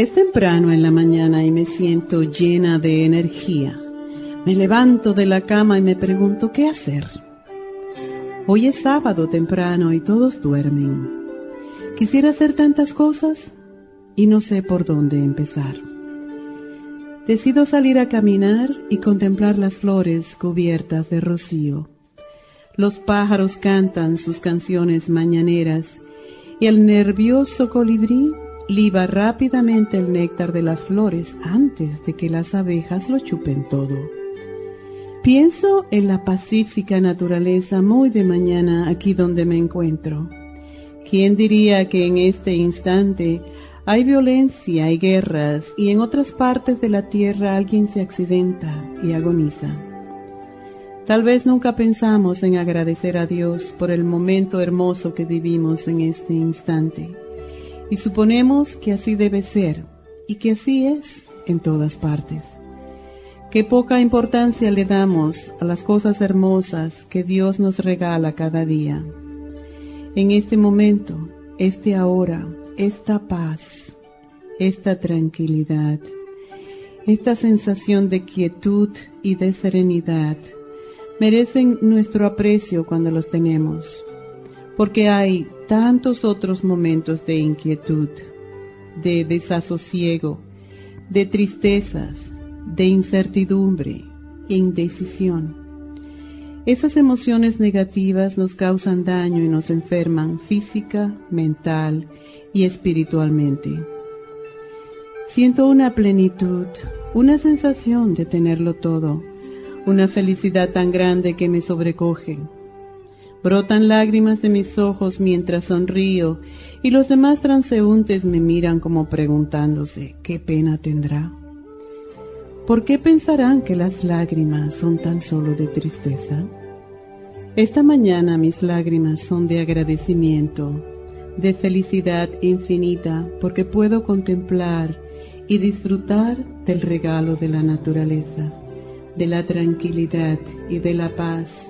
Es temprano en la mañana y me siento llena de energía. Me levanto de la cama y me pregunto qué hacer. Hoy es sábado temprano y todos duermen. Quisiera hacer tantas cosas y no sé por dónde empezar. Decido salir a caminar y contemplar las flores cubiertas de rocío. Los pájaros cantan sus canciones mañaneras y el nervioso colibrí liba rápidamente el néctar de las flores antes de que las abejas lo chupen todo. Pienso en la pacífica naturaleza muy de mañana aquí donde me encuentro. ¿Quién diría que en este instante hay violencia y guerras y en otras partes de la tierra alguien se accidenta y agoniza? Tal vez nunca pensamos en agradecer a Dios por el momento hermoso que vivimos en este instante y suponemos que así debe ser y que así es en todas partes. Qué poca importancia le damos a las cosas hermosas que Dios nos regala cada día. En este momento, este ahora, esta paz, esta tranquilidad, esta sensación de quietud y de serenidad merecen nuestro aprecio cuando los tenemos porque hay tantos otros momentos de inquietud, de desasosiego, de tristezas, de incertidumbre e indecisión. Esas emociones negativas nos causan daño y nos enferman física, mental y espiritualmente. Siento una plenitud, una sensación de tenerlo todo, una felicidad tan grande que me sobrecoge Brotan lágrimas de mis ojos mientras sonrío y los demás transeúntes me miran como preguntándose qué pena tendrá. ¿Por qué pensarán que las lágrimas son tan solo de tristeza? Esta mañana mis lágrimas son de agradecimiento, de felicidad infinita, porque puedo contemplar y disfrutar del regalo de la naturaleza, de la tranquilidad y de la paz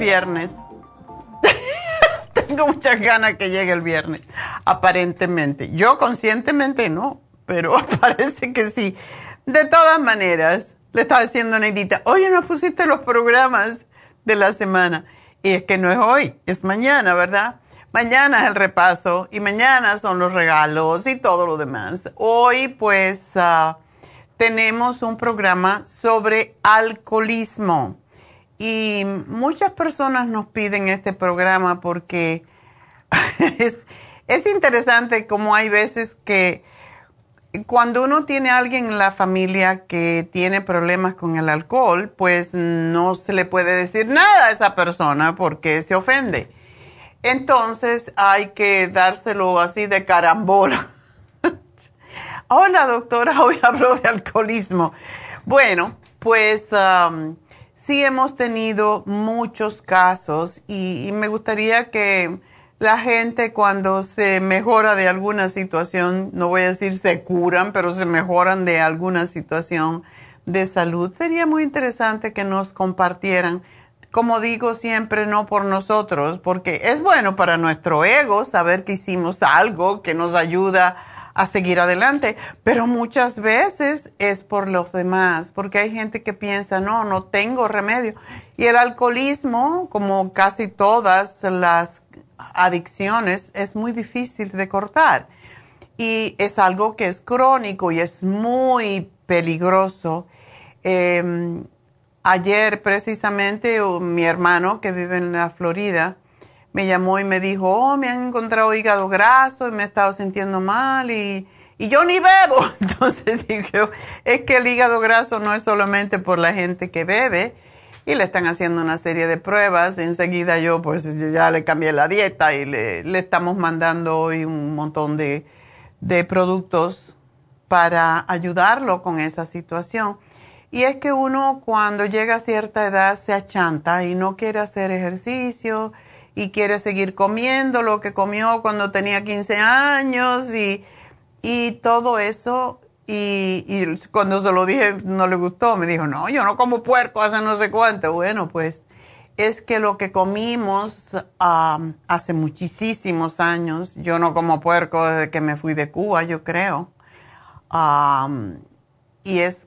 Viernes. Tengo muchas ganas que llegue el viernes, aparentemente. Yo conscientemente no, pero parece que sí. De todas maneras, le estaba diciendo a Neidita, oye, no pusiste los programas de la semana. Y es que no es hoy, es mañana, ¿verdad? Mañana es el repaso y mañana son los regalos y todo lo demás. Hoy pues ah, tenemos un programa sobre alcoholismo y muchas personas nos piden este programa porque es, es interesante como hay veces que cuando uno tiene a alguien en la familia que tiene problemas con el alcohol, pues no se le puede decir nada a esa persona porque se ofende. Entonces hay que dárselo así de carambola. Hola doctora, hoy hablo de alcoholismo. Bueno, pues um, sí hemos tenido muchos casos y, me gustaría que la gente cuando se mejora de alguna situación, no voy a decir se curan, pero se mejoran de alguna situación de salud, sería muy interesante que nos compartieran. Como digo siempre, no por nosotros, porque es bueno para nuestro ego saber que hicimos algo que nos ayuda a seguir adelante, pero muchas veces es por los demás, porque hay gente que piensa, no, no tengo remedio. Y el alcoholismo, como casi todas las adicciones, es muy difícil de cortar. Y es algo que es crónico y es muy peligroso. Em, Ayer precisamente mi hermano que vive en la Florida me llamó y me dijo, oh, me han encontrado hígado graso y me he estado sintiendo mal y, y yo ni bebo. Entonces dije, es que el hígado graso no es solamente por la gente que bebe y le están haciendo una serie de pruebas. Enseguida yo pues ya le cambié la dieta y le, le estamos mandando hoy un montón de, de productos para ayudarlo con esa situación. Y es que uno cuando llega a cierta edad se achanta y no quiere hacer ejercicio y quiere seguir comiendo lo que comió cuando tenía 15 años y, y todo eso. Y, cuando se lo dije no le gustó, me dijo, no, yo no como puerco hace no sé cuánto. Bueno, pues es que lo que comimos hace muchísimos años, yo no como puerco desde que me fui de Cuba, yo creo. y es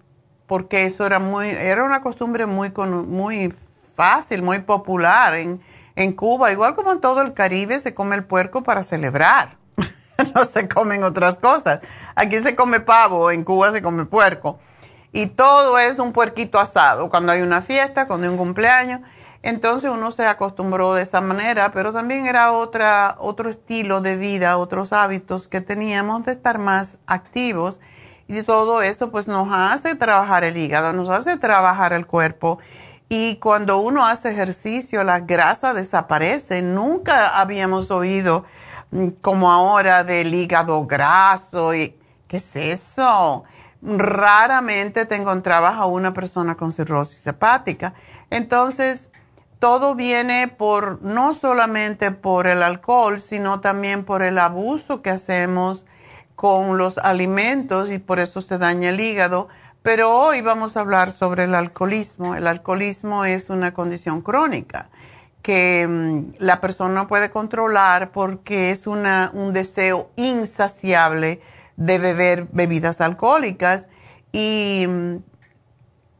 porque eso era muy, era una costumbre muy, muy fácil, muy popular en, en Cuba, igual como en todo el Caribe se come el puerco para celebrar, no se comen otras cosas. Aquí se come pavo, en Cuba se come puerco. Y todo es un puerquito asado, cuando hay una fiesta, cuando hay un cumpleaños. Entonces uno se acostumbró de esa manera, pero también era otra, otro estilo de vida, otros hábitos que teníamos de estar más activos y todo eso pues nos hace trabajar el hígado, nos hace trabajar el cuerpo. Y cuando uno hace ejercicio, la grasa desaparece. Nunca habíamos oído mm, como ahora del hígado graso. Y, ¿Qué es eso? Raramente te encontrabas a una persona con cirrosis hepática. Entonces, todo viene por, no solamente por el alcohol, sino también por el abuso que hacemos con los alimentos y por eso se daña el hígado. Pero hoy vamos a hablar sobre el alcoholismo. El alcoholismo es una condición crónica que mm, la persona no puede controlar porque es una, un deseo insaciable de beber bebidas alcohólicas. Y mm,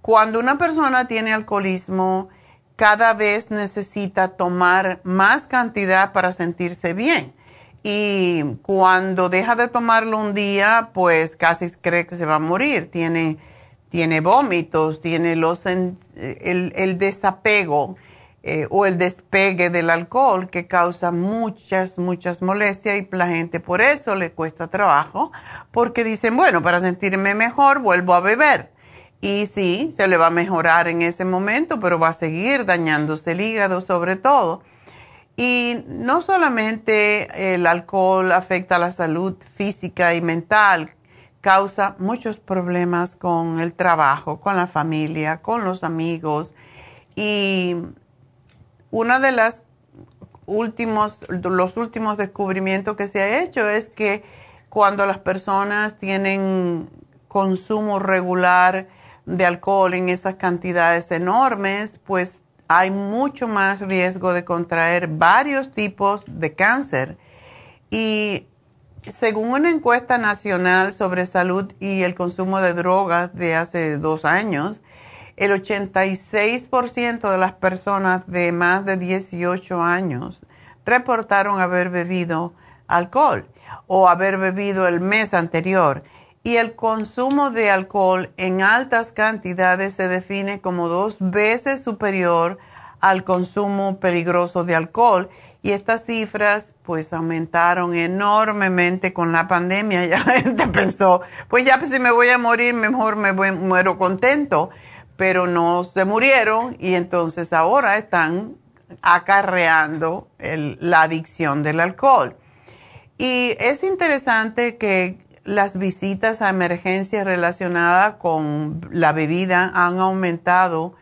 cuando una persona tiene alcoholismo, cada vez necesita tomar más cantidad para sentirse bien y cuando deja de tomarlo un día, pues casi cree que se va a morir. Tiene, tiene vómitos, tiene los, el, el desapego eh, o el despegue del alcohol que causa muchas, muchas molestias y la gente por eso le cuesta trabajo porque dicen, bueno, para sentirme mejor vuelvo a beber. Y sí, se le va a mejorar en ese momento, pero va a seguir dañándose el hígado sobre todo. Y no solamente el alcohol afecta la salud física y mental, causa muchos problemas con el trabajo, con la familia, con los amigos. Y uno de los últimos, los últimos descubrimientos que se ha hecho es que cuando las personas tienen consumo regular de alcohol en esas cantidades enormes, pues hay mucho más riesgo de contraer varios tipos de cáncer. Y según una encuesta nacional sobre salud y el consumo de drogas de hace dos años, el 86% de las personas de más de 18 años reportaron haber bebido alcohol o haber bebido el mes anterior. Y el consumo de alcohol en altas cantidades se define como dos veces superior al consumo peligroso de alcohol y estas cifras pues aumentaron enormemente con la pandemia. Ya la gente pensó, pues ya pues, si me voy a morir, mejor me muero contento. Pero no se murieron y entonces ahora están acarreando la adicción del alcohol. Y es interesante que las visitas a emergencias relacionadas con la bebida han aumentado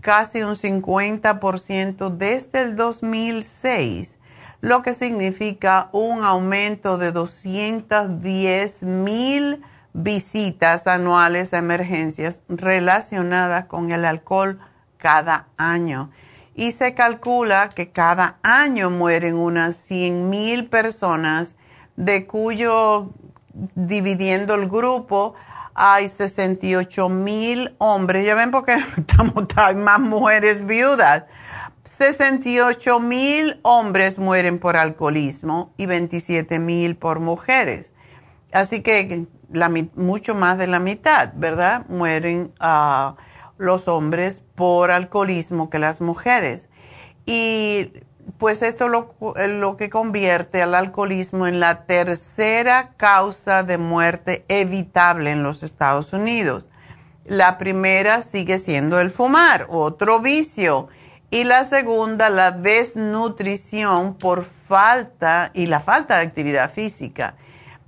casi un 50% desde el 2006, lo que significa un aumento de 210 mil visitas anuales a emergencias relacionadas con el alcohol cada año. Y se calcula que cada año mueren unas 100 mil personas, de cuyo, dividiendo el grupo, hay 68 mil hombres. Ya ven porque estamos, hay más mujeres viudas. 68 mil hombres mueren por alcoholismo y 27 mil por mujeres. Así que mucho más de la mitad, ¿verdad? Mueren uh, los hombres por alcoholismo que las mujeres. Y pues esto lo, lo que convierte al alcoholismo en la tercera causa de muerte evitable en los Estados Unidos. La primera sigue siendo el fumar, otro vicio. Y la segunda, la desnutrición por falta y la falta de actividad física.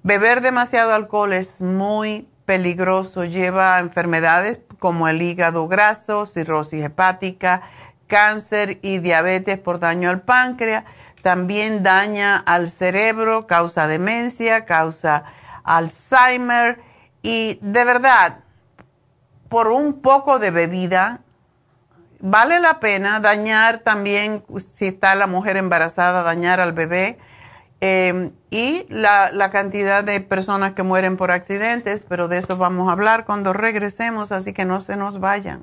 Beber demasiado alcohol es muy peligroso, lleva a enfermedades como el hígado graso, cirrosis hepática, cáncer y diabetes por daño al páncreas. También daña al cerebro, causa demencia, causa Alzheimer. Y de verdad, por un poco de bebida, vale la pena dañar también, si está la mujer embarazada, dañar al bebé. Eh, y la, cantidad de personas que mueren por accidentes, pero de eso vamos a hablar cuando regresemos, así que no se nos vayan.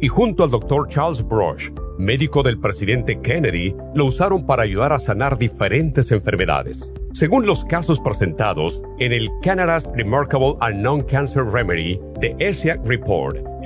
y junto al doctor Charles Brush, médico del presidente Kennedy, lo usaron para ayudar a sanar diferentes enfermedades. Según los casos presentados en el Canada's Remarkable and Non-Cancer Remedy de ESIAC Report,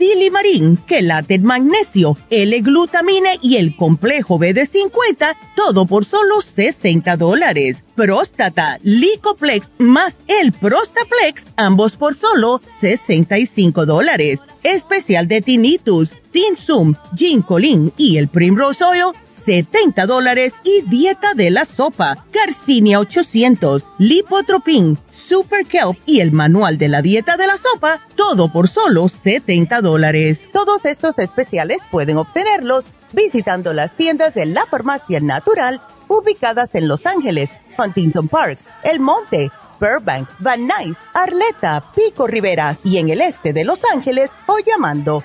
silimarín, quelate magnesio, L-glutamine y el complejo B de 50, todo por solo 60 dólares. Próstata, Licoplex más el Prostaplex, ambos por solo 65 dólares. Especial de tinnitus, Tinsum, Ginkolin y el Primrose Oil, 70 dólares y dieta de la sopa, Garcinia 800, Lipotropin, Super Kelp y el manual de la dieta de la sopa, todo por solo 70 dólares. Todos estos especiales pueden obtenerlos visitando las tiendas de la farmacia natural ubicadas en Los Ángeles, Huntington Park, El Monte, Burbank, Van Nuys, Arleta, Pico Rivera y en el este de Los Ángeles o llamando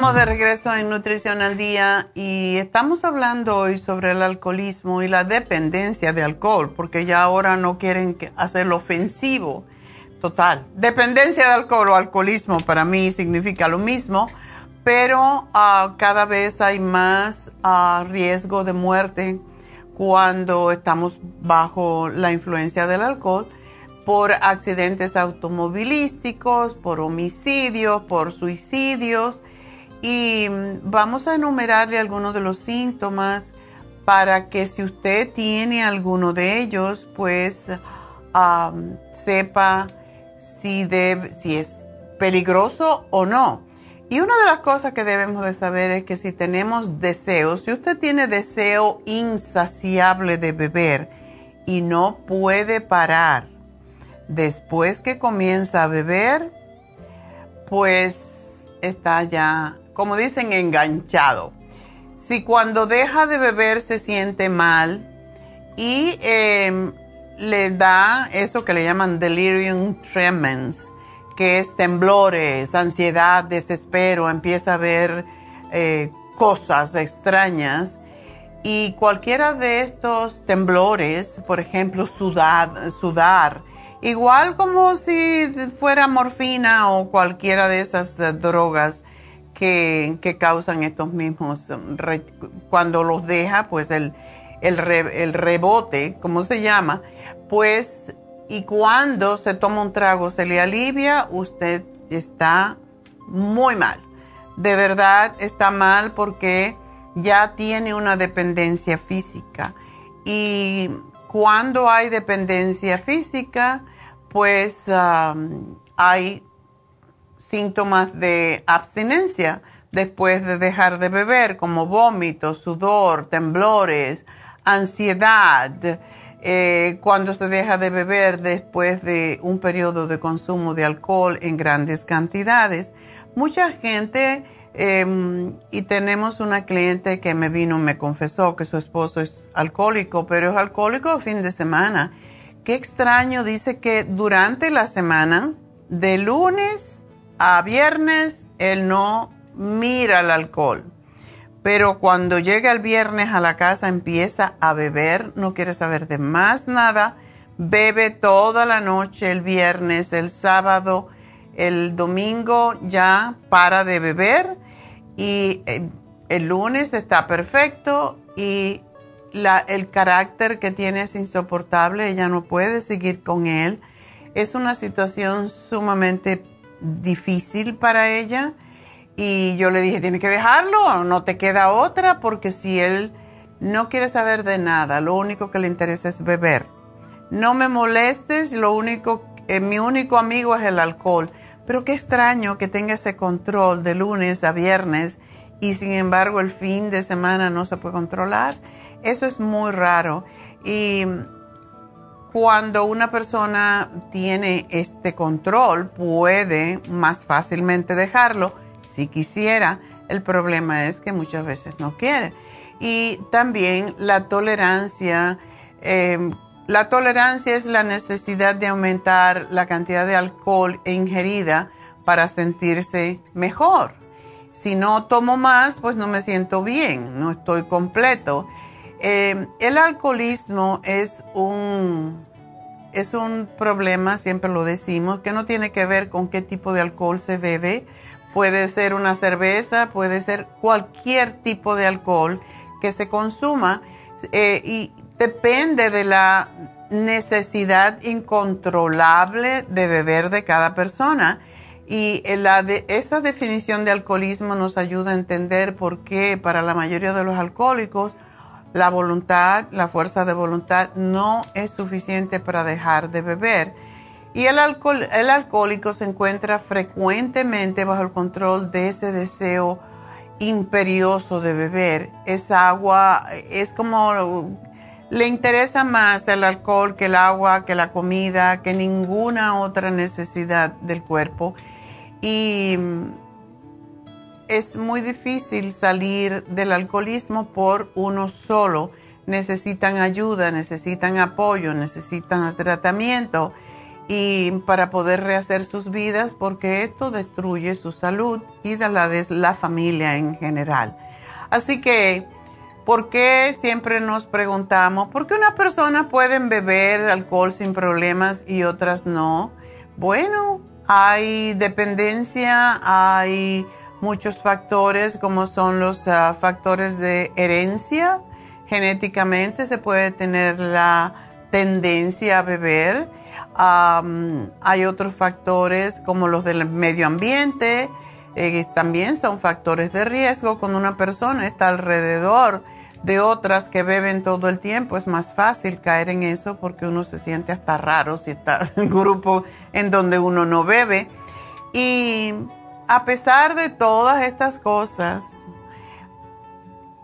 Estamos de regreso en Nutrición al Día y estamos hablando hoy sobre el alcoholismo y la dependencia de alcohol, porque ya ahora no quieren hacerlo ofensivo. Total, dependencia de alcohol o alcoholismo para mí significa lo mismo, pero ah, cada vez hay más ah, riesgo de muerte cuando estamos bajo la influencia del alcohol por accidentes automovilísticos, por homicidios, por suicidios y vamos a enumerarle algunos de los síntomas para que si usted tiene alguno de ellos, pues sepa si, si es peligroso o no. Y una de las cosas que debemos de saber es que si tenemos deseos, si usted tiene deseo insaciable de beber y no puede parar después que comienza a beber, pues está ya como dicen, enganchado. Si cuando deja de beber se siente mal y em, le da eso que le llaman delirium tremens, que es temblores, ansiedad, desespero, empieza a ver eh, cosas extrañas. Y cualquiera de estos temblores, por ejemplo, sudar, igual como si fuera morfina o cualquiera de esas eh, drogas, que, causan estos mismos, cuando los deja, pues el, el, rebote, como se llama, pues, y cuando se toma un trago se le alivia, usted está muy mal. De verdad está mal porque ya tiene una dependencia física. Y cuando hay dependencia física, pues hay síntomas de abstinencia después de dejar de beber, como vómitos, sudor, temblores, ansiedad, eh, cuando se deja de beber después de un periodo de consumo de alcohol en grandes cantidades. Mucha gente, em, y tenemos una cliente que me vino y me confesó que su esposo es alcohólico, pero es alcohólico a fin de semana. Qué extraño, dice que durante la semana, de lunes a viernes él no mira el alcohol, pero cuando llega el viernes a la casa empieza a beber, no quiere saber de más nada, bebe toda la noche el viernes, el sábado, el domingo ya para de beber y eh, el lunes está perfecto y el carácter que tiene es insoportable, ella no puede seguir con él. Es una situación sumamente difícil para ella y yo le dije, tienes que dejarlo, no te queda otra, porque si él no quiere saber de nada, lo único que le interesa es beber. No me molestes, lo único, eh, mi único amigo es el alcohol. Pero qué extraño que tenga ese control de lunes a viernes y sin embargo el fin de semana no se puede controlar. Eso es muy raro. Y cuando una persona tiene este control, puede más fácilmente dejarlo si quisiera. El problema es que muchas veces no quiere. Y también la tolerancia. Em, la tolerancia es la necesidad de aumentar la cantidad de alcohol ingerida para sentirse mejor. Si no tomo más, pues no me siento bien, no estoy completo. Eh, el alcoholismo es un, es un problema, siempre lo decimos, que no tiene que ver con qué tipo de alcohol se bebe. Puede ser una cerveza, puede ser cualquier tipo de alcohol que se consuma eh, y depende de la necesidad incontrolable de beber de cada persona. Y la de, esa definición de alcoholismo nos ayuda a entender por qué para la mayoría de los alcohólicos la voluntad, la fuerza de voluntad no es suficiente para dejar de beber. Y el, alcohol, el alcohólico se encuentra frecuentemente bajo el control de ese deseo imperioso de beber. Esa agua es como le interesa más el alcohol que el agua, que la comida, que ninguna otra necesidad del cuerpo. Y es muy difícil salir del alcoholismo por uno solo. Necesitan ayuda, necesitan apoyo, necesitan tratamiento y para poder rehacer sus vidas porque esto destruye su salud y la de la familia en general. Así que, ¿por qué siempre nos preguntamos por qué una persona puede beber alcohol sin problemas y otras no? Bueno, hay dependencia, hay muchos factores como son los ah, factores de herencia. Genéticamente se puede tener la tendencia a beber. hay otros factores como los del medio ambiente, eh, también son factores de riesgo. Cuando una persona está alrededor de otras que beben todo el tiempo, es más fácil caer en eso porque uno se siente hasta raro si está en un grupo en donde uno no bebe. Y a pesar de todas estas cosas,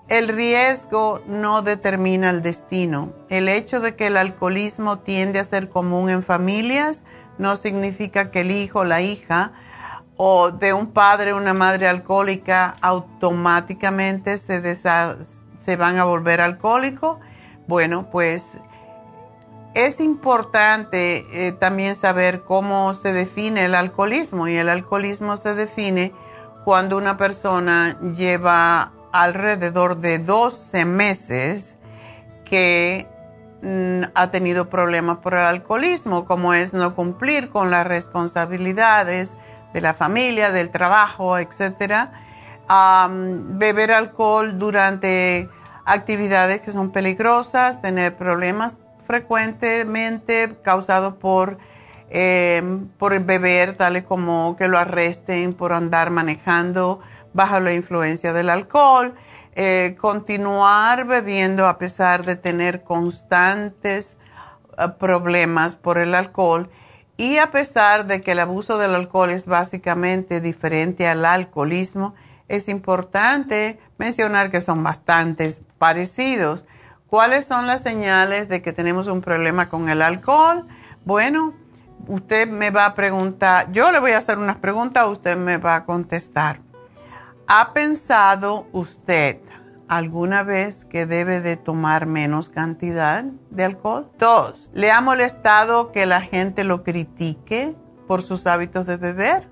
el riesgo no determina el destino. El hecho de que el alcoholismo tiende a ser común en familias no significa que el hijo, la hija o de un padre o una madre alcohólica automáticamente se, se van a volver alcohólicos. Bueno, pues es importante eh, también saber cómo se define el alcoholismo y el alcoholismo se define cuando una persona lleva alrededor de 12 meses que mm, ha tenido problemas por el alcoholismo, como es no cumplir con las responsabilidades de la familia, del trabajo, etc. beber alcohol durante actividades que son peligrosas, tener problemas frecuentemente causado por, eh, por beber, tales como que lo arresten por andar manejando bajo la influencia del alcohol, eh, continuar bebiendo a pesar de tener constantes eh, problemas por el alcohol y a pesar de que el abuso del alcohol es básicamente diferente al alcoholismo, es importante mencionar que son bastante parecidos. ¿Cuáles son las señales de que tenemos un problema con el alcohol? Bueno, usted me va a preguntar, yo le voy a hacer unas preguntas, usted me va a contestar. ¿Ha pensado usted alguna vez que debe de tomar menos cantidad de alcohol? Dos, ¿le ha molestado que la gente lo critique por sus hábitos de beber?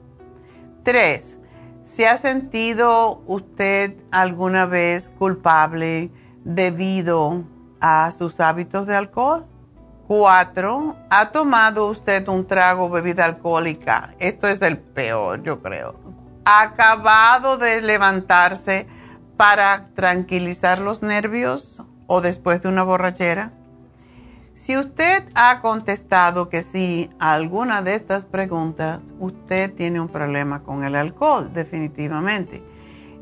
Tres, ¿se ha sentido usted alguna vez culpable? Debido a sus hábitos de alcohol. Cuatro, ¿ha tomado usted un trago bebida alcohólica? Esto es el peor, yo creo. ¿Ha acabado de levantarse para tranquilizar los nervios o después de una borrachera? Si usted ha contestado que sí a alguna de estas preguntas, usted tiene un problema con el alcohol, definitivamente.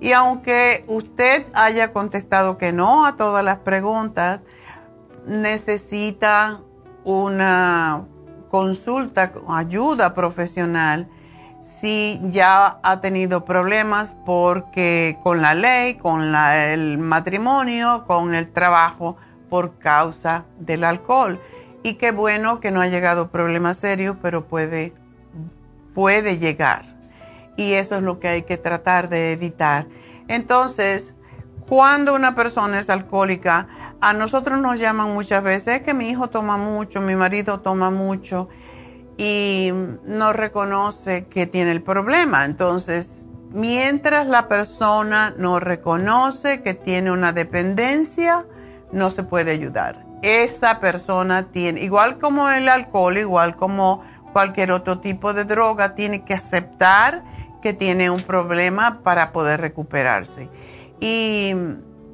Y aunque usted haya contestado que no a todas las preguntas, necesita una consulta, ayuda profesional si ya ha tenido problemas porque con la ley, con el matrimonio, con el trabajo por causa del alcohol. Y qué bueno que no ha llegado problema serio, pero puede, puede llegar y eso es lo que hay que tratar de evitar. Entonces, cuando una persona es alcohólica, a nosotros nos llaman muchas veces que mi hijo toma mucho, mi marido toma mucho y no reconoce que tiene el problema. Entonces, mientras la persona no reconoce que tiene una dependencia, no se puede ayudar. Esa persona tiene, igual como el alcohol, igual como cualquier otro tipo de droga, tiene que aceptar que tiene un problema para poder recuperarse. Y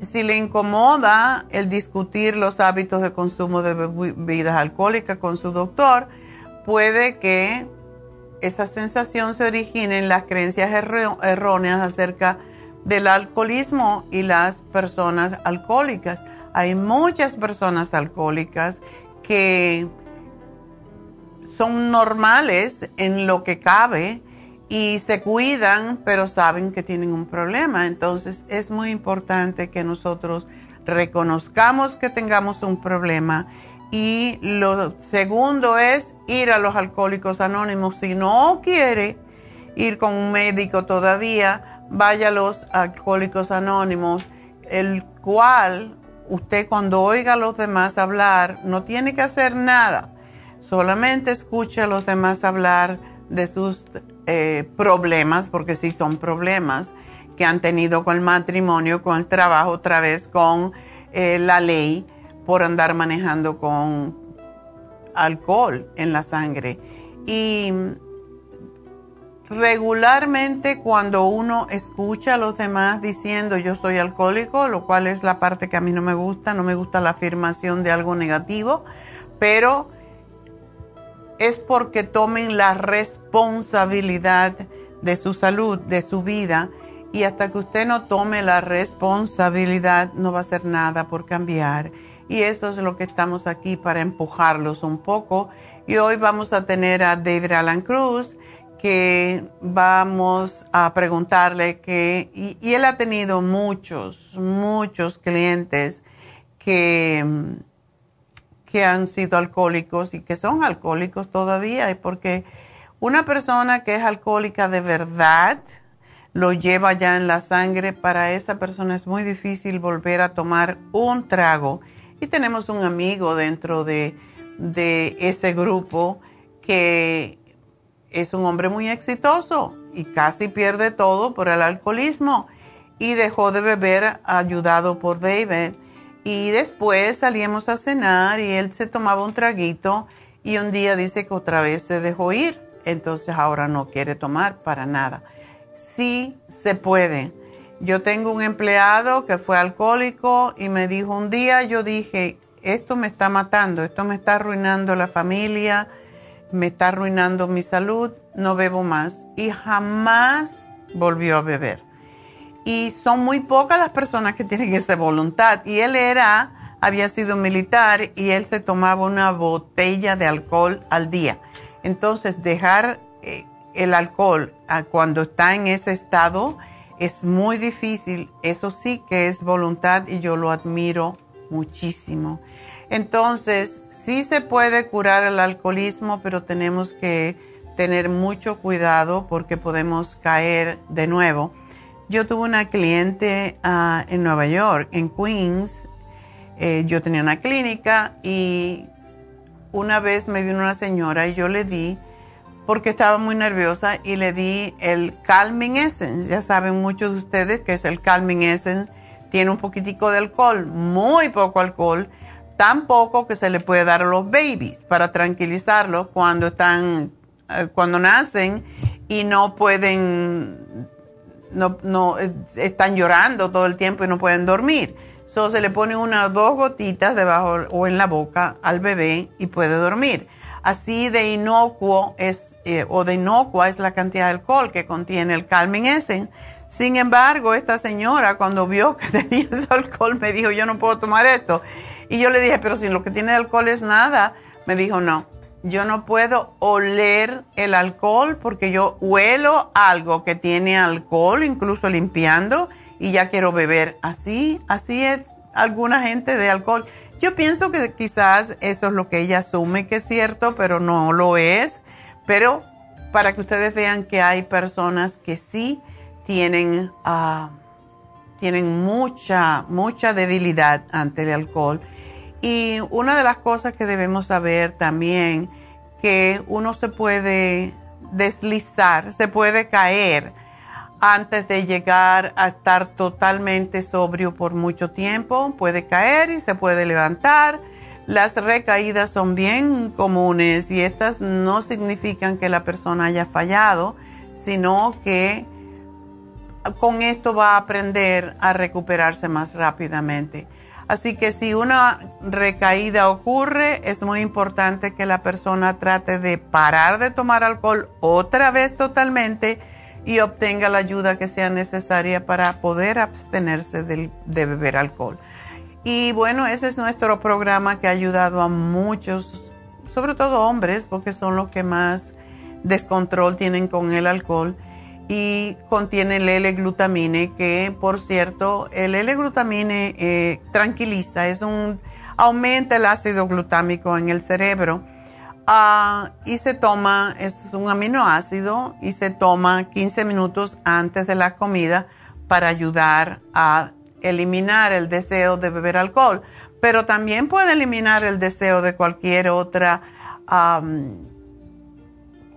si le incomoda el discutir los hábitos de consumo de bebidas alcohólicas con su doctor, puede que esa sensación se origine en las creencias erróneas acerca del alcoholismo y las personas alcohólicas. Hay muchas personas alcohólicas que son normales en lo que cabe y se cuidan, pero saben que tienen un problema. Entonces es muy importante que nosotros reconozcamos que tengamos un problema. Y lo segundo es ir a los alcohólicos anónimos. Si no quiere ir con un médico todavía, vaya a los alcohólicos anónimos, el cual usted cuando oiga a los demás hablar no tiene que hacer nada, solamente escuche a los demás hablar de sus eh, problemas, porque sí son problemas que han tenido con el matrimonio, con el trabajo, otra vez con eh, la ley por andar manejando con alcohol en la sangre. Y regularmente cuando uno escucha a los demás diciendo yo soy alcohólico, lo cual es la parte que a mí no me gusta, no me gusta la afirmación de algo negativo, pero es porque tomen la responsabilidad de su salud, de su vida, y hasta que usted no tome la responsabilidad no va a hacer nada por cambiar. Y eso es lo que estamos aquí para empujarlos un poco. Y hoy vamos a tener a David Alan Cruz, que vamos a preguntarle que, y, y él ha tenido muchos, muchos clientes que que han sido alcohólicos y que son alcohólicos todavía, porque una persona que es alcohólica de verdad lo lleva ya en la sangre, para esa persona es muy difícil volver a tomar un trago. Y tenemos un amigo dentro de, de ese grupo que es un hombre muy exitoso y casi pierde todo por el alcoholismo y dejó de beber ayudado por David y después salíamos a cenar y él se tomaba un traguito y un día dice que otra vez se dejó ir, entonces ahora no quiere tomar para nada. Sí se puede. Yo tengo un empleado que fue alcohólico y me dijo un día, yo dije, esto me está matando, esto me está arruinando la familia, me está arruinando mi salud, no bebo más. Y jamás volvió a beber y son muy pocas las personas que tienen esa voluntad. Y él era, había sido militar y él se tomaba una botella de alcohol al día. Entonces, dejar eh, el alcohol cuando está en ese estado es muy difícil. Eso sí que es voluntad y yo lo admiro muchísimo. Entonces, sí se puede curar el alcoholismo, pero tenemos que tener mucho cuidado porque podemos caer de nuevo. Yo tuve una cliente ah, en Nueva York, en Queens. Eh, yo tenía una clínica y una vez me vino una señora y yo le di, porque estaba muy nerviosa, y le di el Calming Essence. Ya saben muchos de ustedes que es el Calming Essence. Tiene un poquitico de alcohol, muy poco alcohol, tan poco que se le puede dar a los babies para tranquilizarlos cuando están, eh, cuando nacen y no pueden no, no están llorando todo el tiempo y no pueden dormir. So, se le pone una o dos gotitas debajo o en la boca al bebé y puede dormir. Así de inocuo es, eh, o de inocua es la cantidad de alcohol que contiene el Calming Essence. Sin embargo, esta señora cuando vio que tenía alcohol me dijo, yo no puedo tomar esto. Y yo le dije, pero si lo que tiene alcohol es nada, me dijo, no, yo no puedo oler el alcohol porque yo huelo algo que tiene alcohol, incluso limpiando, y ya quiero beber. Así, así es alguna gente de alcohol. Yo pienso que quizás eso es lo que ella asume que es cierto, pero no lo es. Pero para que ustedes vean que hay personas que sí tienen, ah, tienen mucha, mucha debilidad ante el alcohol y una de las cosas que debemos saber también, que uno se puede deslizar, se puede caer antes de llegar a estar totalmente sobrio por mucho tiempo. Puede caer y se puede levantar. Las recaídas son bien comunes y estas no significan que la persona haya fallado, sino que con esto va a aprender a recuperarse más rápidamente. Así que si una recaída ocurre, es muy importante que la persona trate de parar de tomar alcohol otra vez totalmente y obtenga la ayuda que sea necesaria para poder abstenerse de, beber alcohol. Y bueno, ese es nuestro programa que ha ayudado a muchos, sobre todo hombres, porque son los que más descontrol tienen con el alcohol y contiene el L-glutamine, que por cierto, el L-glutamine eh, tranquiliza, es un, aumenta el ácido glutámico en el cerebro ah, y se toma, es un aminoácido y se toma 15 minutos antes de la comida para ayudar a eliminar el deseo de beber alcohol, pero también puede eliminar el deseo de cualquier otra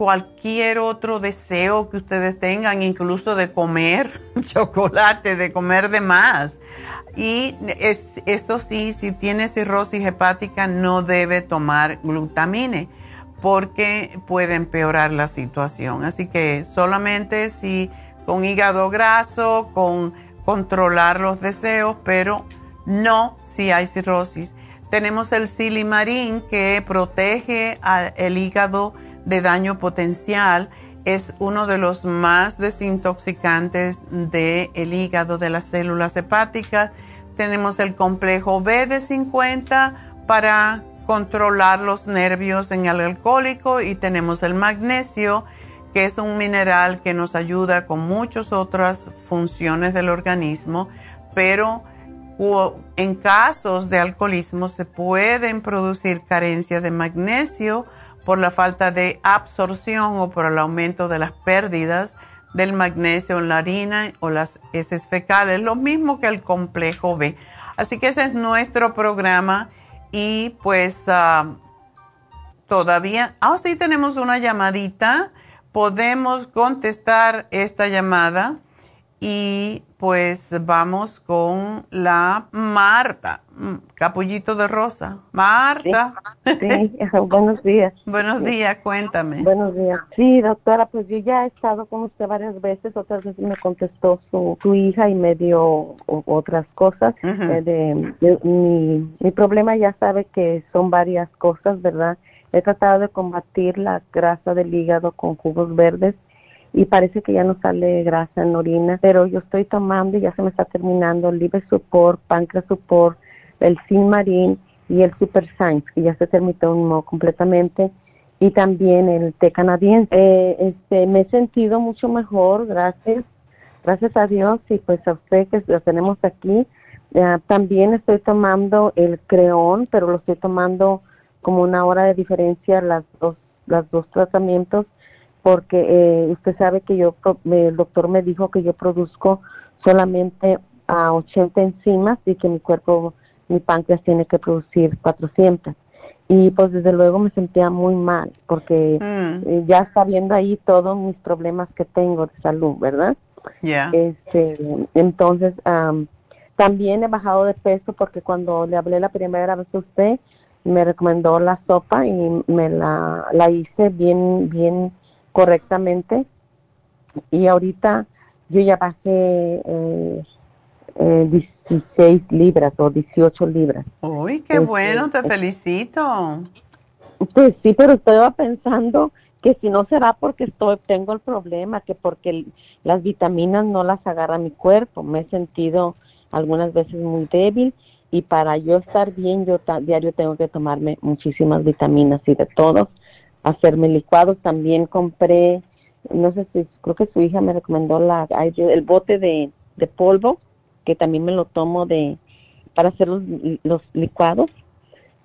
cualquier otro deseo que ustedes tengan, incluso de comer chocolate, de comer de más. Y esto sí, si tiene cirrosis hepática, no debe tomar glutamine porque puede empeorar la situación. Así que solamente si con hígado graso, con controlar los deseos, pero no si hay cirrosis. Tenemos el silimarín que protege el hígado de daño potencial es uno de los más desintoxicantes del hígado, de las células hepáticas. Tenemos el complejo B de 50 para controlar los nervios en el alcohólico y tenemos el magnesio, que es un mineral que nos ayuda con muchas otras funciones del organismo, pero en casos de alcoholismo se pueden producir carencias de magnesio por la falta de absorción o por el aumento de las pérdidas del magnesio en la harina o las heces fecales, lo mismo que el complejo B. Así que ese es nuestro programa y pues ah, todavía, ah, sí tenemos una llamadita, podemos contestar esta llamada y pues vamos con la Marta, mm, capullito de rosa. Marta. Sí, buenos días. buenos días, cuéntame. Buenos días. Sí, doctora, pues yo ya he estado con usted varias veces, otras veces me contestó su, su hija y me dio otras cosas. Eh, de, mi, mi problema ya sabe que son varias cosas, ¿verdad? He tratado de combatir la grasa del hígado con jugos verdes y parece que ya no sale grasa en orina, pero yo estoy tomando y ya se me está terminando el Liver Support, Pancreas Support, el Sin y el Super Science, que ya se terminó completamente, y también el té canadiense. Eh, este, me he sentido mucho mejor, gracias, gracias a Dios, y pues a usted que lo tenemos aquí. también estoy tomando el creón, pero lo estoy tomando como una hora de diferencia las dos, las dos tratamientos porque eh, usted sabe que yo, el doctor me dijo que yo produzco solamente a 80 enzimas y que mi cuerpo, mi páncreas tiene que producir 400. Y pues desde luego me sentía muy mal porque mm. eh, ya está viendo ahí todos mis problemas que tengo de salud, ¿verdad? Ya. Este, entonces, también he bajado de peso porque cuando le hablé la primera vez a usted, me recomendó la sopa y me la, la hice bien, bien correctamente y ahorita yo ya bajé eh, 16 eh, libras o 18 libras. Uy, qué este, bueno, te felicito. Pues sí, pero estaba pensando que si no será porque estoy tengo el problema, que porque las vitaminas no las agarra mi cuerpo. Me he sentido algunas veces muy débil y para yo estar bien, yo diario tengo que tomarme muchísimas vitaminas y de todo hacerme licuados. También compré, no sé si, creo que su hija me recomendó la, el bote de, de polvo, que también me lo tomo de para hacer los, los licuados.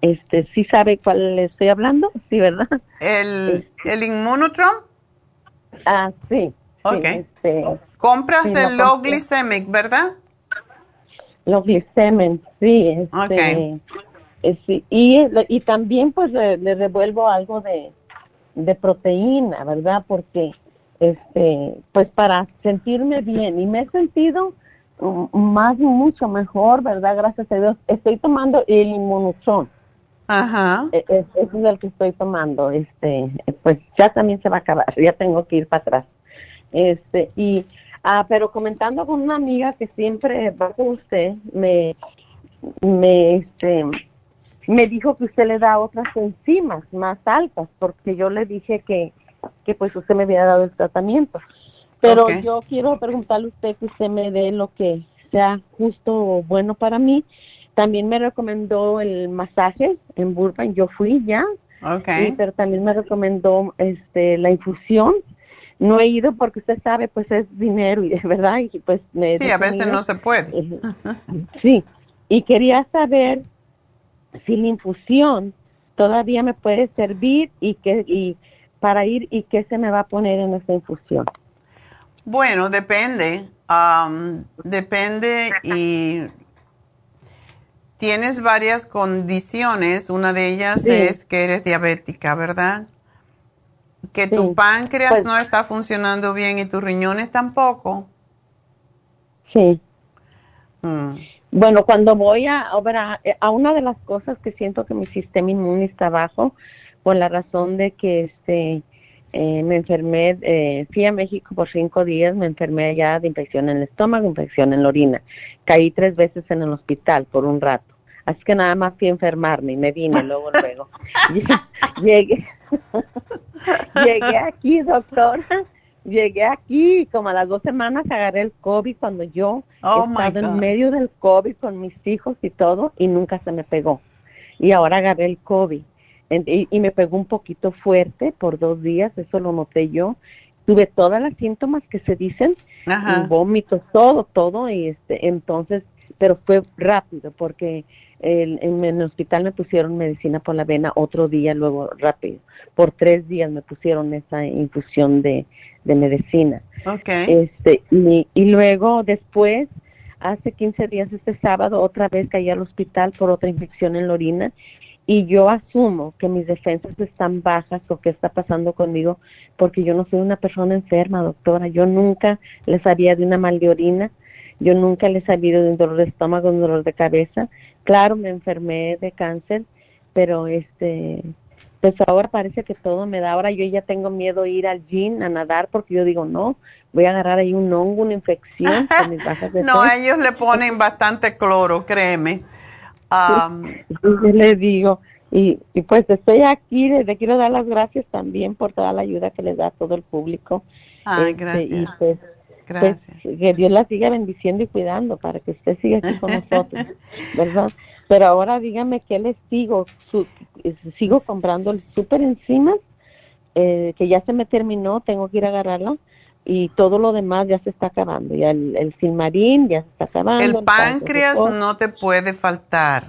Este, ¿sí sabe cuál le estoy hablando? Sí, ¿verdad? ¿El, el Immunotron? Ah, sí. Ok. este, Compras el low glycemic, ¿verdad? Low glycemic, sí. Este, okay. y, y también pues le revuelvo algo de, de proteína, ¿verdad? Porque este, pues para sentirme bien y me he sentido mm, más mucho mejor, ¿verdad? Gracias a Dios. Estoy tomando el inmunotron. Ajá. E- es- Ese es el que estoy tomando. Este, pues ya también se va a acabar. Ya tengo que ir para atrás. Este, y, ah, pero comentando con una amiga que siempre va con usted, me, me, este, me dijo que usted le da otras enzimas más altas, porque yo le dije que, que pues usted me había dado el tratamiento. Pero yo quiero preguntarle a usted que usted me dé lo que sea justo o bueno para mí. También me recomendó el masaje en Burbank, yo fui ya, Ok. y, pero también me recomendó este la infusión. No he ido porque usted sabe, pues es dinero y verdad, y pues me Sí, a veces no se puede. Eh, Sí, y quería saber si la infusión todavía me puede servir y que y para ir y qué se me va a poner en esa infusión. Bueno, depende. am, depende y tienes varias condiciones. Una de ellas Sí. es que eres diabética, ¿verdad? Que tu páncreas Pues- no está funcionando bien y tus riñones tampoco. Sí. Mm. Bueno, cuando voy a, a ver, a, a una de las cosas que siento que mi sistema inmune está bajo, por la razón de que este eh, me enfermé, eh, fui a México por cinco días, me enfermé allá de infección en el estómago, infección en la orina. Caí tres veces en el hospital por un rato. Así que nada más fui a enfermarme y me vine luego, luego. Llegué, llegué aquí, doctora. Llegué aquí como a las dos semanas agarré el COVID cuando yo Oh, estado en medio del COVID con mis hijos y todo y nunca se me pegó. Y ahora agarré el COVID y, y me pegó un poquito fuerte por dos días, eso lo noté yo. Tuve todas las síntomas que se dicen, vómitos, todo, todo, y este, entonces, pero fue rápido porque el- en, el hospital me pusieron medicina por la vena otro día, luego rápido. Por tres días me pusieron esa infusión de, de medicina. Ok. Este, y, y luego después, hace 15 días, este sábado, otra vez caí al hospital por otra infección en la orina. Y yo asumo que mis defensas están bajas o qué está pasando conmigo, porque yo no soy una persona enferma, doctora. Yo nunca les sabía de una mal de orina, yo nunca les sabía de un dolor de estómago, un dolor de cabeza. Claro, me enfermé de cáncer, pero este, pues ahora parece que todo me da. Ahora yo ya tengo miedo a ir al gym a nadar porque yo digo, no, voy a agarrar ahí un hongo, una infección con mis bajas de No, ellos le ponen bastante cloro, créeme. Y yo le digo, y, y pues estoy aquí, le, le quiero dar las gracias también por toda la ayuda que le da a todo el público. ay, Este, gracias. Y pues, pues, gracias. que Dios la siga bendiciendo y cuidando para que usted siga aquí con nosotros, ¿verdad? Pero ahora dígame qué les sigo, Su- sigo comprando el super enzimas, eh, que ya se me terminó, tengo que ir a agarrarla y todo lo demás ya se está acabando, ya el, el Silmarín ya se está acabando. El páncreas páncreas no te puede faltar.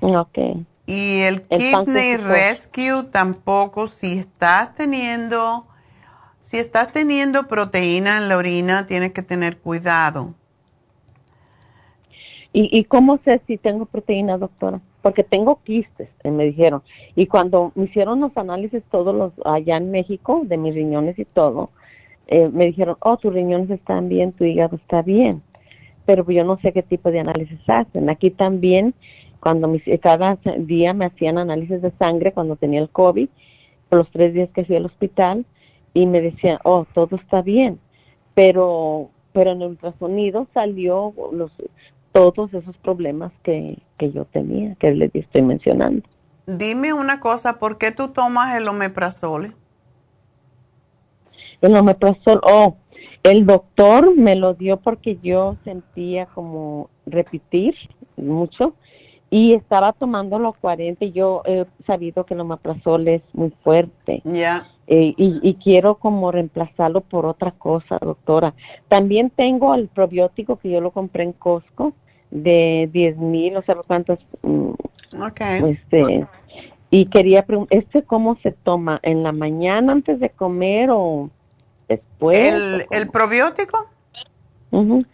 Ok. Y el, El Kidney. Rescue tampoco. Si estás teniendo, si estás teniendo proteína en la orina, tienes que tener cuidado. ¿Y, ¿Y cómo sé si tengo proteína, doctora? Porque tengo quistes, eh, me dijeron. Y cuando me hicieron los análisis todos los allá en México, de mis riñones y todo, eh, me dijeron, oh, tus riñones están bien, tu hígado está bien. Pero yo no sé qué tipo de análisis hacen. Aquí también, cuando mis- cada día me hacían análisis de sangre cuando tenía el COVID, por los tres días que fui al hospital, y me decían, oh, todo está bien. Pero, pero en el ultrasonido salió los todos esos problemas que, que yo tenía, que les estoy mencionando. Dime una cosa, ¿por qué tú tomas el omeprazole? El omeprazol, oh, el doctor me lo dio porque yo sentía como repetir mucho y estaba tomando los 40 y yo he sabido que el omeprazol es muy fuerte Ya. eh, y, y quiero como reemplazarlo por otra cosa, doctora. También tengo el probiótico que yo lo compré en Costco de 10 mil, o sea, cuántos, mm, Ok. este, y quería preguntar, ¿este cómo se toma? ¿En la mañana antes de comer o después? el, o el probiótico, Ujú.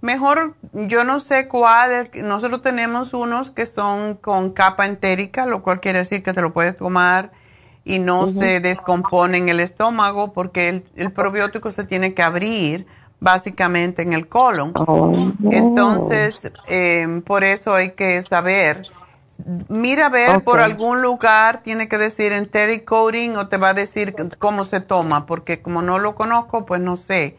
Mejor, yo no sé cuál, nosotros tenemos unos que son con capa entérica, lo cual quiere decir que te lo puedes tomar y no se descompone en el estómago porque el, probiótico se tiene que abrir básicamente en el colon. Oh, Entonces, em, por eso hay que saber. Mira a ver por algún lugar, tiene que decir enteric coating o te va a decir cómo se toma, porque como no lo conozco, pues no sé.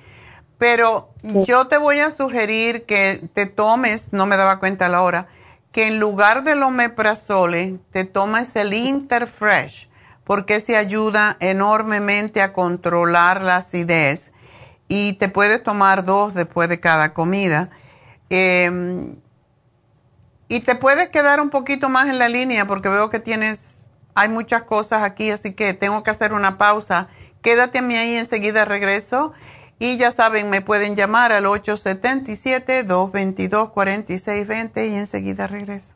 Pero yo te voy a sugerir que te tomes, no me daba cuenta a la hora, que en lugar del omeprazole te tomes el Interfresh, porque se ayuda enormemente a controlar la acidez y te puedes tomar dos después de cada comida. Em, y te puedes quedar un poquito más en la línea porque veo que tienes, hay muchas cosas aquí, así que tengo que hacer una pausa. Quédate a mí ahí, enseguida regreso. Y ya saben, me pueden llamar al 877-222-4620 y enseguida regreso.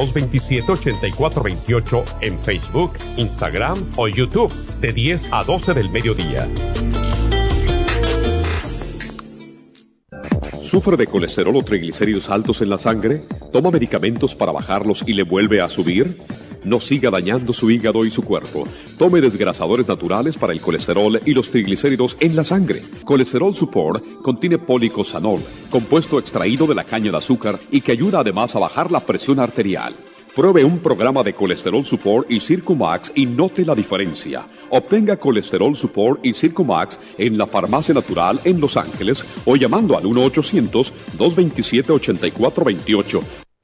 1-800-227-8428 en Facebook, Instagram o YouTube de 10 a 12 del mediodía. ¿Sufre de colesterol o triglicéridos altos en la sangre? ¿Toma medicamentos para bajarlos y le vuelve a subir? No siga dañando su hígado y su cuerpo. Tome desgrasadores naturales para el colesterol y los triglicéridos en la sangre. Colesterol Support contiene policosanol, compuesto extraído de la caña de azúcar y que ayuda además a bajar la presión arterial. Pruebe un programa de Colesterol Support y Circumax y note la diferencia. Obtenga Colesterol Support y Circumax en la Farmacia Natural en Los Ángeles o llamando al 1-800-227-8428.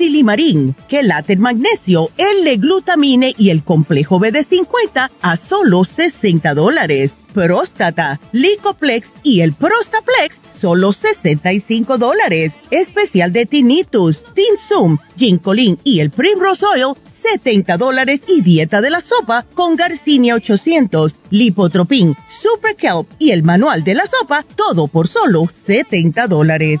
silimarín, quelate magnesio, L-glutamine y el complejo BD50 a solo 60 dólares próstata, Licoplex y el Prostaplex, solo 65 dólares. Especial de Tinnitus, Tinsum, Ginkolin y el Primrose Oil, 70 dólares. Y dieta de la sopa con Garcinia 800, Lipotropin, Super Kelp y el manual de la sopa, todo por solo 70 dólares.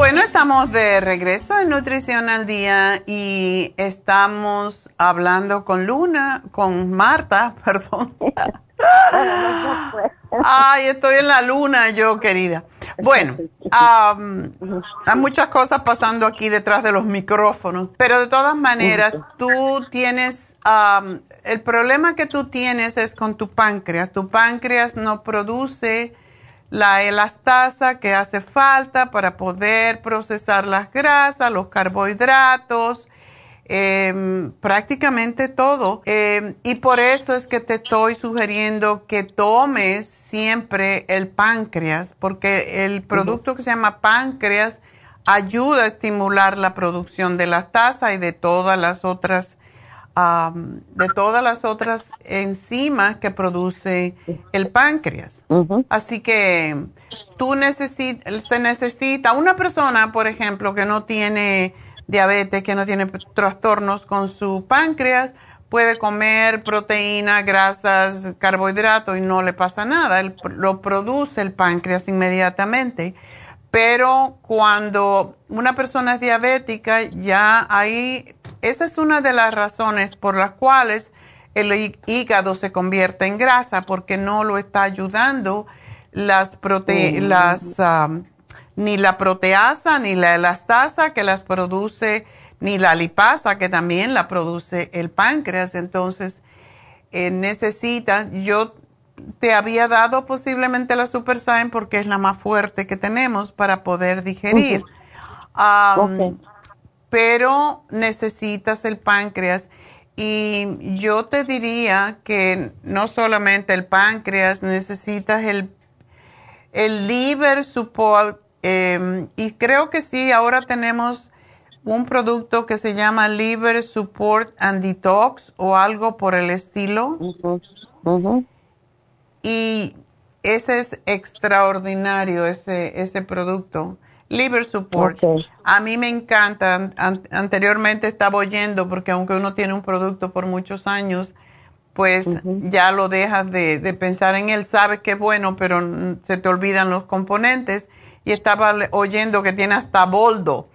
Bueno, estamos de regreso en Nutrición al Día y estamos hablando con Luna, con Marta, perdón. Ay, estoy en la luna yo, querida. Bueno, hay muchas cosas pasando aquí detrás de los micrófonos, pero de todas maneras, tú tienes, el problema que tú tienes es con tu páncreas. Tu páncreas no produce la elastasa que hace falta para poder procesar las grasas, los carbohidratos. Em, prácticamente todo. Em, y por eso es que te estoy sugiriendo que tomes siempre el páncreas, porque el producto que se llama páncreas ayuda a estimular la producción de la tasa y de todas las otras de todas las otras enzimas que produce el páncreas. Así que tú se necesita una persona, por ejemplo, que no tiene diabetes, que no tiene trastornos con su páncreas, puede comer proteína, grasas, carbohidratos y no le pasa nada. lo produce el páncreas inmediatamente. Pero cuando una persona es diabética, ya ahí, esa es una de las razones por las cuales el hígado se convierte en grasa, porque no lo está ayudando las, prote las ni la proteasa, ni la elastasa que las produce, ni la lipasa que también la produce el páncreas. Entonces, eh, necesita, yo te había dado posiblemente la Super porque es la más fuerte que tenemos para poder digerir. Pero necesitas el páncreas. Y yo te diría que no solamente el páncreas, necesitas el, el liver support Em, y creo que sí, ahora tenemos un producto que se llama Liver Support and Detox o algo por el estilo. Y ese es extraordinario, ese, ese producto. Liver Support. A mí me encanta. anteriormente estaba oyendo, porque aunque uno tiene un producto por muchos años, pues ya lo dejas de, de, pensar en él. Sabes que es bueno, pero se te olvidan los componentes y estaba oyendo que tiene hasta boldo.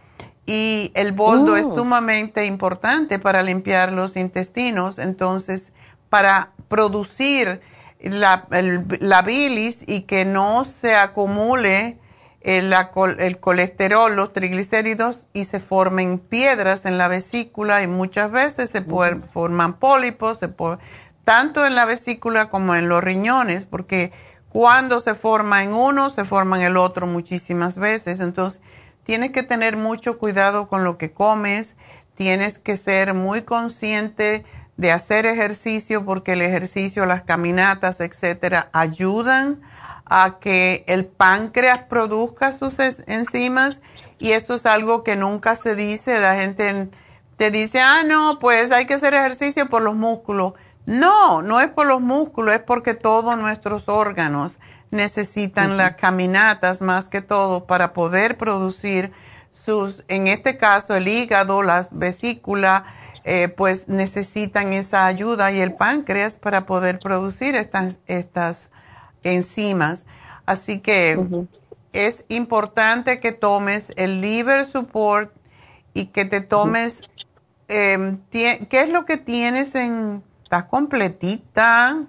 Y el boldo es oh. sumamente importante para limpiar los intestinos, entonces para producir la, la bilis y que no se acumule el, el, colesterol, los triglicéridos y se formen piedras en la vesícula y muchas veces se forman pólipos, se tanto en la vesícula como en los riñones, porque cuando se forma en uno, se forma en el otro muchísimas veces. Entonces, tienes que tener mucho cuidado con lo que comes, tienes que ser muy consciente de hacer ejercicio porque el ejercicio, las caminatas, etcétera, ayudan a que el páncreas produzca sus enzimas y eso es algo que nunca se dice. La gente te dice, ah, no, pues hay que hacer ejercicio por los músculos. No, no es por los músculos, es porque todos nuestros órganos necesitan las caminatas más que todo para poder producir sus, en este caso el hígado, la vesícula, eh, pues necesitan esa ayuda y el páncreas para poder producir estas, estas enzimas. Así que es importante que tomes el liver support y que te tomes, em, ¿qué es lo que tienes en ¿Estás completita?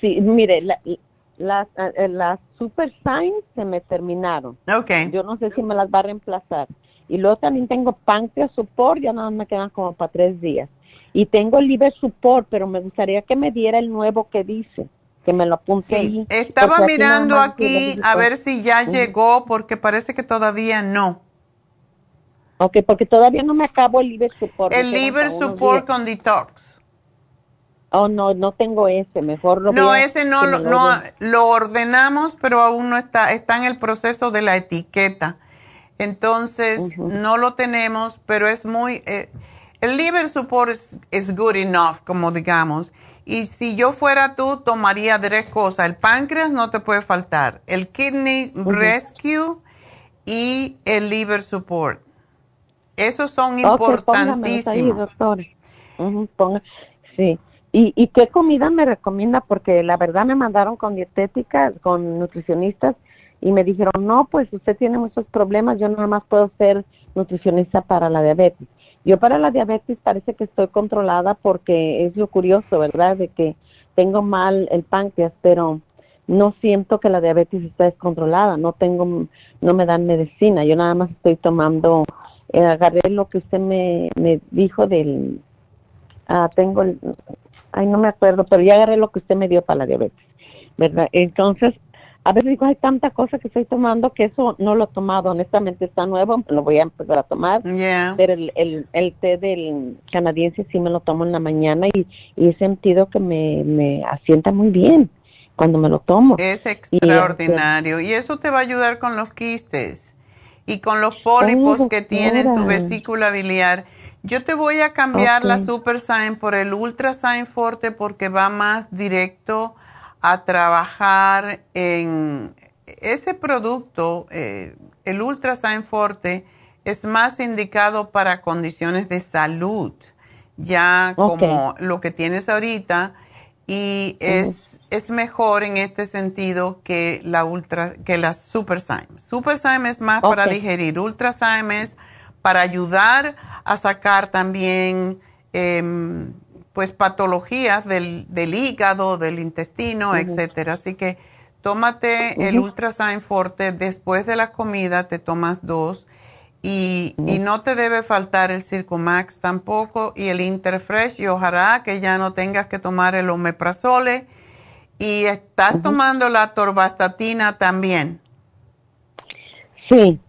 Sí, mire, las la, la Super Signs se me terminaron. Ok. Yo no sé si me las va a reemplazar. Y luego también tengo Pancreas Support, ya nada más me quedan como para tres días. Y tengo Liver Support, pero me gustaría que me diera el nuevo que dice, que me lo apunte sí, Estaba mirando aquí a ver si ya llegó, porque parece que todavía no. Ok, porque todavía no me acabo el Liver Support. El Liver Support con Detox. Oh, no, no tengo ese, mejor lo No, ese no, lo, no lo ordenamos, pero aún no está, está en el proceso de la etiqueta. Entonces, no lo tenemos, pero es muy, eh, el liver support es good enough, como digamos. Y si yo fuera tú, tomaría tres cosas. El páncreas no te puede faltar, el kidney rescue y el liver support. Esos son importantísimos. Ahí, doctor. sí. ¿Y, ¿Y qué comida me recomienda? Porque la verdad me mandaron con dietética, con nutricionistas, y me dijeron, no, pues usted tiene muchos problemas, yo nada más puedo ser nutricionista para la diabetes. Yo para la diabetes parece que estoy controlada porque es lo curioso, ¿verdad? De que tengo mal el páncreas, pero no siento que la diabetes está descontrolada, no tengo, no me dan medicina, yo nada más estoy tomando, eh, agarré lo que usted me, me dijo del, ah, tengo el, ay, no me acuerdo, pero ya agarré lo que usted me dio para la diabetes, ¿verdad? Entonces, a veces digo, hay tanta cosa que estoy tomando que eso no lo he tomado. Honestamente está nuevo, lo voy a empezar a tomar. Pero el, el, el, té del canadiense sí me lo tomo en la mañana y, y he sentido que me, me asienta muy bien cuando me lo tomo. Es extraordinario. Y, eso te va a ayudar con los quistes y con los pólipos que tiene tu vesícula biliar. Yo te voy a cambiar la Super Sign por el Ultra Sign Forte porque va más directo a trabajar en ese producto, eh, el Ultra Sign Forte, es más indicado para condiciones de salud, ya como lo que tienes ahorita, y es, es mejor en este sentido que la Ultra, que la Super Sign. Super es más para digerir, Ultra Sign es para ayudar a sacar también em, pues patologías del, del, hígado, del intestino, etcétera. Así que tómate el Ultrasign Forte después de la comida, te tomas dos y, y, no te debe faltar el Circumax tampoco y el Interfresh y ojalá que ya no tengas que tomar el omeprazole y estás tomando la torvastatina también. Sí.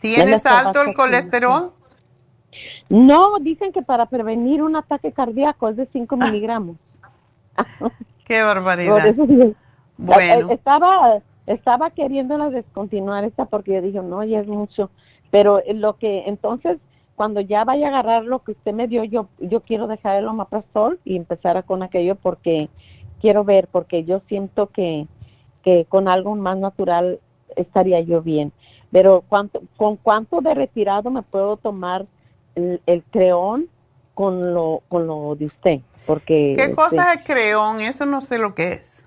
¿Tienes alto el colesterol? No, dicen que para prevenir un ataque cardíaco es de 5 ah. miligramos. Qué barbaridad. Bueno. Eh, estaba, estaba queriéndola descontinuar esta porque yo dije, no, ya es mucho. Pero lo que, entonces, cuando ya vaya a agarrar lo que usted me dio, yo, yo quiero dejar el omaprazol y empezar con aquello porque quiero ver, porque yo siento que, que con algo más natural estaría yo bien. Pero ¿cuánto, ¿con cuánto de retirado me puedo tomar el, creón con lo, con lo de usted. Porque, ¿Qué cosa es creón? Eso no sé lo que es.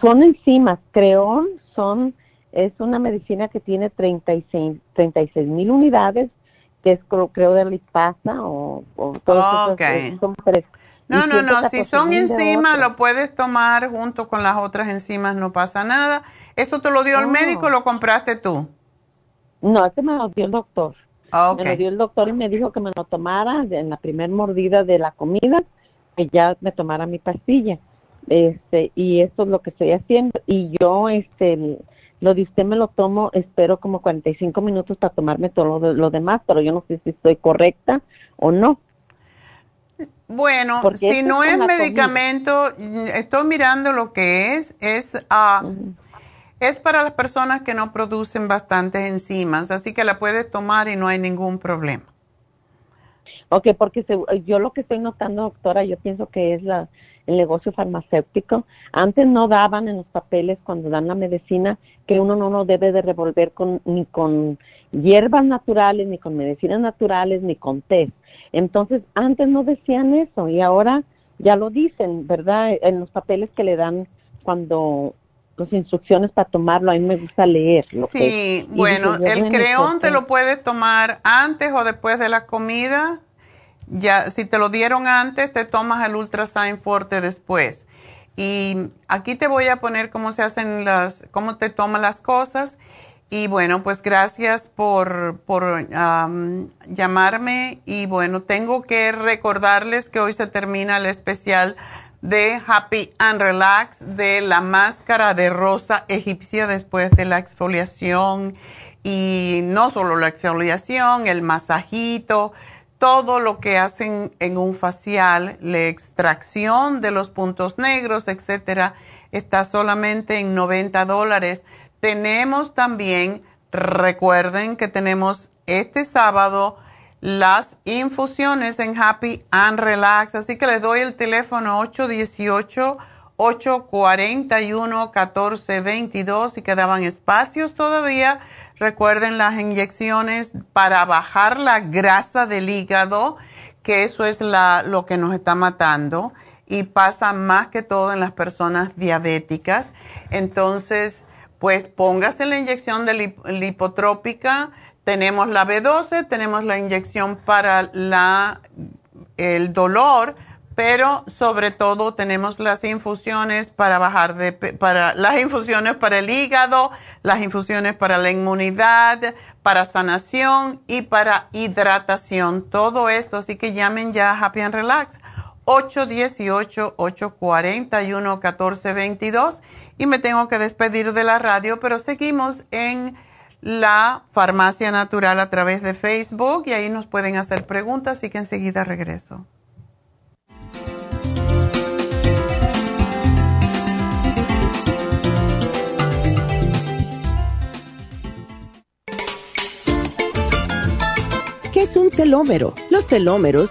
Son enzimas. Creón son, es una medicina que tiene 36 mil unidades, que es creo de lipasa o, o todo eso, No, no, no, si son enzimas lo puedes tomar junto con las otras enzimas, no pasa nada. ¿Eso te lo dio el médico o lo compraste tú? No, ese me lo dio el doctor. Ah, me lo dio el doctor y me dijo que me lo tomara en la primer mordida de la comida, que ya me tomara mi pastilla. Este, y esto es lo que estoy haciendo. Y yo, este, lo de usted me lo tomo, espero como 45 minutos para tomarme todo lo, demás, pero yo no sé si estoy correcta o no. Bueno, si no es medicamento, estoy mirando lo que es, es a... Es para las personas que no producen bastantes enzimas, así que la puedes tomar y no hay ningún problema. Ok, porque yo lo que estoy notando, doctora, yo pienso que es la, el negocio farmacéutico. Antes no daban en los papeles cuando dan la medicina que uno no lo debe de revolver con, ni con hierbas naturales, ni con medicinas naturales, ni con té. Entonces, antes no decían eso y ahora ya lo dicen, ¿verdad? En los papeles que le dan cuando instrucciones para tomarlo, a mí me gusta leer. sí, bueno, el creón te lo puedes tomar antes o después de la comida. Ya, si te lo dieron antes, te tomas el Ultrasign Forte después. Y aquí te voy a poner cómo se hacen las, cómo te toman las cosas. Y bueno, pues gracias por, por llamarme. Y bueno, tengo que recordarles que hoy se termina el especial de Happy and Relax, de la máscara de rosa egipcia después de la exfoliación y no solo la exfoliación, el masajito, todo lo que hacen en un facial, la extracción de los puntos negros, etcétera, está solamente en 90 dólares. Tenemos también, recuerden que tenemos este sábado las infusiones en Happy and Relax. Así que les doy el teléfono 818-841-1422 y quedaban espacios todavía. Recuerden las inyecciones para bajar la grasa del hígado, que eso es la, lo que nos está matando y pasa más que todo en las personas diabéticas. Entonces, pues póngase la inyección de lipotrópica tenemos la B12, tenemos la inyección para la, el dolor, pero sobre todo tenemos las infusiones para bajar de para las infusiones para el hígado, las infusiones para la inmunidad, para sanación y para hidratación, todo esto, así que llamen ya a Happy and Relax 818 841 1422 y me tengo que despedir de la radio, pero seguimos en la farmacia natural a través de Facebook y ahí nos pueden hacer preguntas, así que enseguida regreso. es un telómero? Los telómeros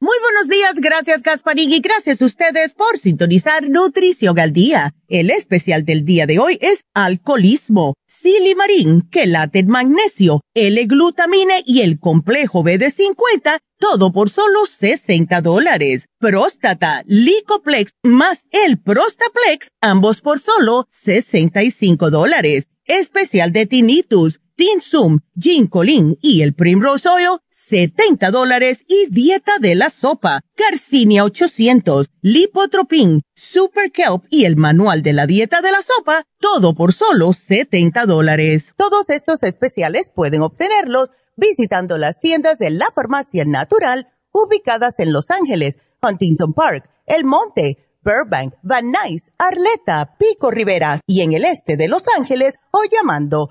Muy buenos días, gracias Gasparín y gracias a ustedes por sintonizar Nutrición al Día. El especial del día de hoy es alcoholismo, silimarín, quelate magnesio, L-glutamine y el complejo B de 50, todo por solo 60 dólares. Próstata, Licoplex más el Prostaplex, ambos por solo 65 dólares. Especial de tinnitus Tinsum, Ginkolin y el Primrose Oil, 70 dólares y dieta de la sopa, Garcinia 800, Lipotropin, Super Kelp y el manual de la dieta de la sopa, todo por solo 70 dólares. Todos estos especiales pueden obtenerlos visitando las tiendas de la farmacia natural ubicadas en Los Ángeles, Huntington Park, El Monte, Burbank, Van Nuys, Arleta, Pico Rivera y en el este de Los Ángeles o llamando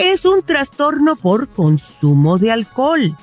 ¿Qué es un trastorno por consumo de alcohol?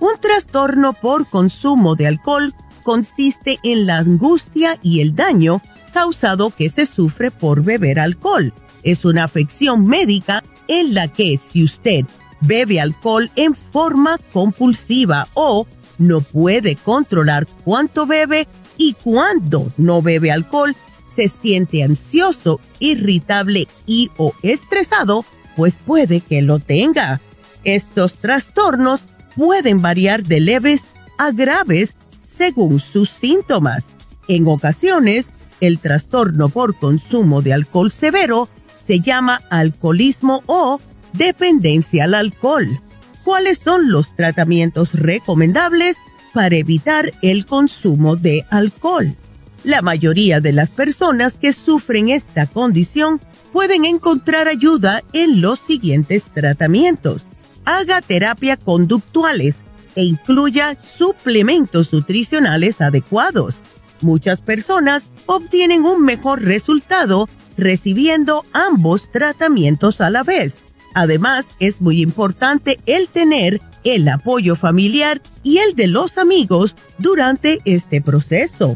Un trastorno por consumo de alcohol consiste en la angustia y el daño causado que se sufre por beber alcohol. Es una afección médica en la que si usted bebe alcohol en forma compulsiva o no puede controlar cuánto bebe y cuándo no bebe alcohol, se siente ansioso, irritable y o estresado, pues puede que lo tenga. Estos trastornos pueden variar de leves a graves según sus síntomas. En ocasiones, el trastorno por consumo de alcohol severo se llama alcoholismo o dependencia al alcohol. ¿Cuáles son los tratamientos recomendables para evitar el consumo de alcohol? La mayoría de las personas que sufren esta condición pueden encontrar ayuda en los siguientes tratamientos. Haga terapia conductuales e incluya suplementos nutricionales adecuados. Muchas personas obtienen un mejor resultado recibiendo ambos tratamientos a la vez. Además, es muy importante el tener el apoyo familiar y el de los amigos durante este proceso.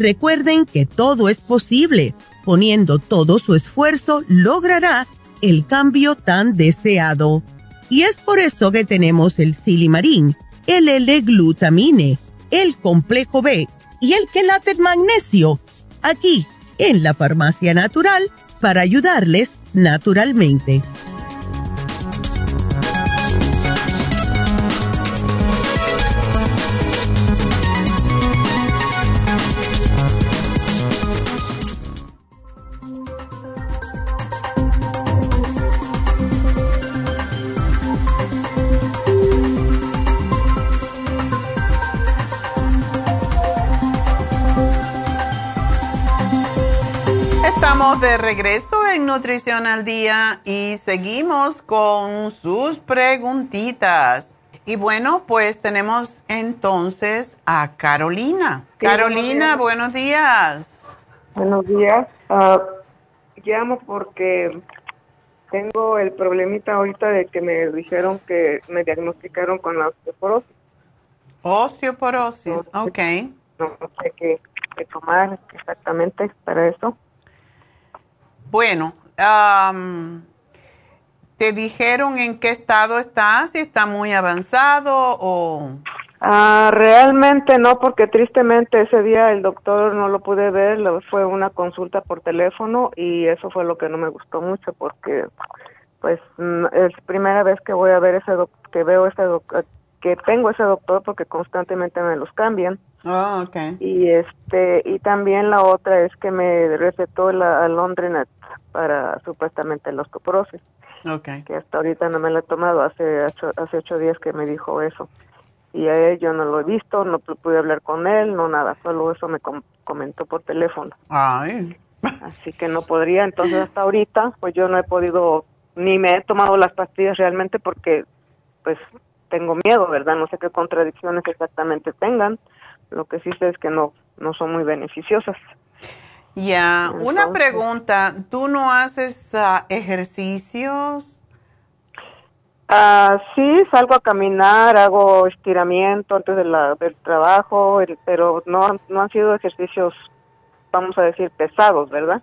Recuerden que todo es posible poniendo todo su esfuerzo, logrará el cambio tan deseado. Y es por eso que tenemos el silimarín, el L-glutamine, el complejo B y el quelate magnesio, aquí en la farmacia natural, para ayudarles naturalmente. Estamos de regreso en Nutrición al Día y seguimos con sus preguntitas. Y bueno, pues tenemos entonces a Carolina. Carolina, buenos días. Buenos días. Ah, llamo porque tengo el problemita ahorita de que me dijeron que me diagnosticaron con la osteoporosis. Osteoporosis, ok. No, sé qué, tomar exactamente para eso. Bueno, ¿te dijeron en qué estado estás? ¿Si está muy avanzado o...? Ah, realmente no, porque tristemente ese día el doctor no lo pude ver, fue una consulta por teléfono y eso fue lo que no me gustó mucho porque pues mm, es primera vez que voy a ver ese que veo ese que tengo ese doctor porque constantemente me los cambian. Oh, okay. Y este y también la otra es que me recetó la Londrinet para supuestamente la osteoporosis. Okay. Que hasta ahorita no me la he tomado, hace hace ocho días que me dijo eso y a él yo no lo he visto, no pude hablar con él, no nada, solo eso me comentó por teléfono. Ay. Así que no podría, entonces hasta ahorita pues yo no he podido, ni me he tomado las pastillas realmente porque pues tengo miedo, ¿verdad? No sé qué contradicciones exactamente tengan, lo que sí sé es que no, no son muy beneficiosas. Ya, una pregunta, ¿tú no haces ah, ejercicios? Ah, sí, salgo a caminar, hago estiramiento antes de la, del trabajo, pero no, no han sido ejercicios, vamos a decir, pesados, ¿verdad?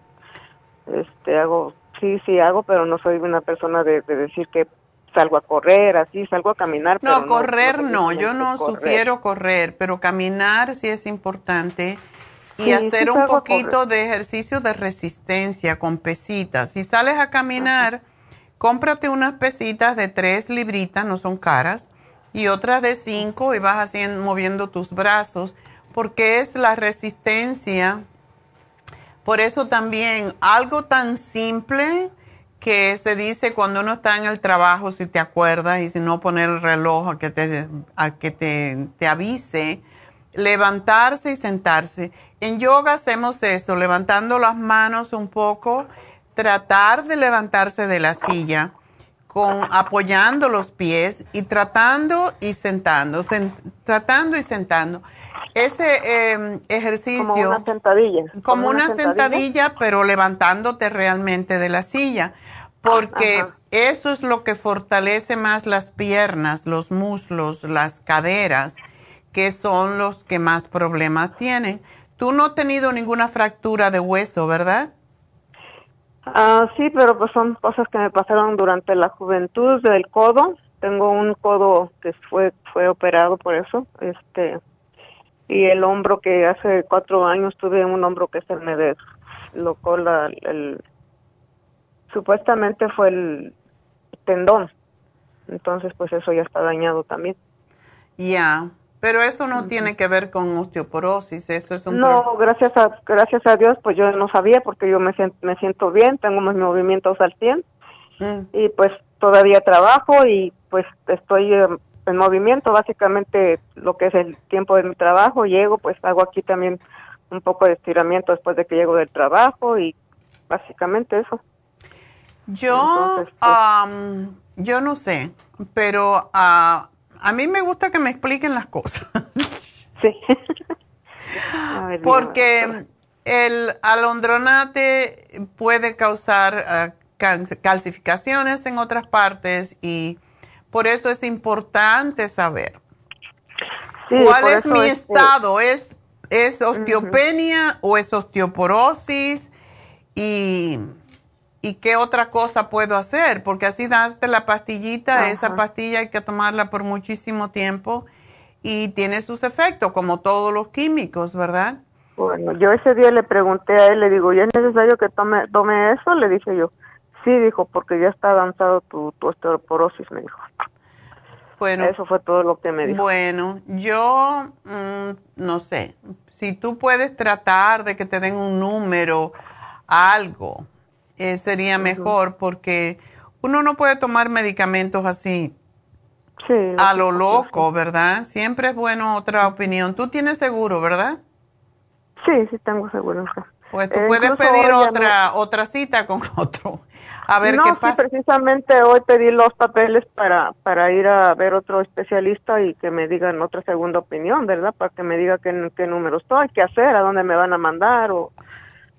Este, hago, sí, sí hago, pero no soy una persona de, decir que salgo a correr, así, salgo a caminar. No, correr no, yo no sugiero correr, pero caminar sí es importante y hacer un poquito de ejercicio de resistencia con pesitas. Si sales a caminar cómprate unas pesitas de tres libritas, no son caras, y otras de cinco y vas haciendo, moviendo tus brazos, porque es la resistencia. Por eso también algo tan simple que se dice cuando uno está en el trabajo, si te acuerdas, y si no poner el reloj a que te, a que te, te avise, levantarse y sentarse. En yoga hacemos eso, levantando las manos un poco tratar de levantarse de la silla con apoyando los pies y tratando y sentando, tratando y sentando. Ese em, ejercicio como una sentadilla, como, una, sentadilla? pero levantándote realmente de la silla, porque eso es lo que fortalece más las piernas, los muslos, las caderas, que son los que más problemas tienen. Tú no has tenido ninguna fractura de hueso, ¿verdad? Ah, sí, pero pues son cosas que me pasaron durante la juventud del codo. Tengo un codo que fue fue operado por eso, este y el hombro que hace cuatro años tuve un hombro que se me deslocó la, el supuestamente fue el tendón, entonces pues eso ya está dañado también. Ya. Pero eso no tiene que ver con osteoporosis, eso es un... No, gracias a, gracias a Dios, pues yo no sabía porque yo me, me siento bien, tengo mis movimientos al 100 mm. y pues todavía trabajo y pues estoy en movimiento, básicamente lo que es el tiempo de mi trabajo, llego, pues hago aquí también un poco de estiramiento después de que llego del trabajo y básicamente eso. Yo, pues, yo no sé, pero... Uh, a mí me gusta que me expliquen las cosas. Sí. Porque el alondronate puede causar uh, calcificaciones en otras partes y por eso es importante saber cuál es mi estado. ¿Es, es osteopenia o es osteoporosis? Y ¿Y qué otra cosa puedo hacer? Porque así darte la pastillita, esa pastilla hay que tomarla por muchísimo tiempo y tiene sus efectos, como todos los químicos, ¿verdad? Bueno, yo ese día le pregunté a él, le digo, ¿y es necesario que tome, tome eso? Le dije yo, sí, dijo, porque ya está avanzado tu, tu osteoporosis, me dijo. Bueno, eso fue todo lo que me dijo. Bueno, yo mm, no sé, si tú puedes tratar de que te den un número, algo, eh, sería mejor porque uno no puede tomar medicamentos así a lo loco, ¿verdad? Siempre es bueno otra opinión. Tú tienes seguro, ¿verdad? Sí, sí tengo seguro. Pues tú puedes pedir otra otra cita con otro. A ver qué pasa. Sí, precisamente hoy pedí los papeles para para ir a ver otro especialista y que me digan otra segunda opinión, ¿verdad? Para que me diga qué, qué número estoy, qué hacer, a dónde me van a mandar o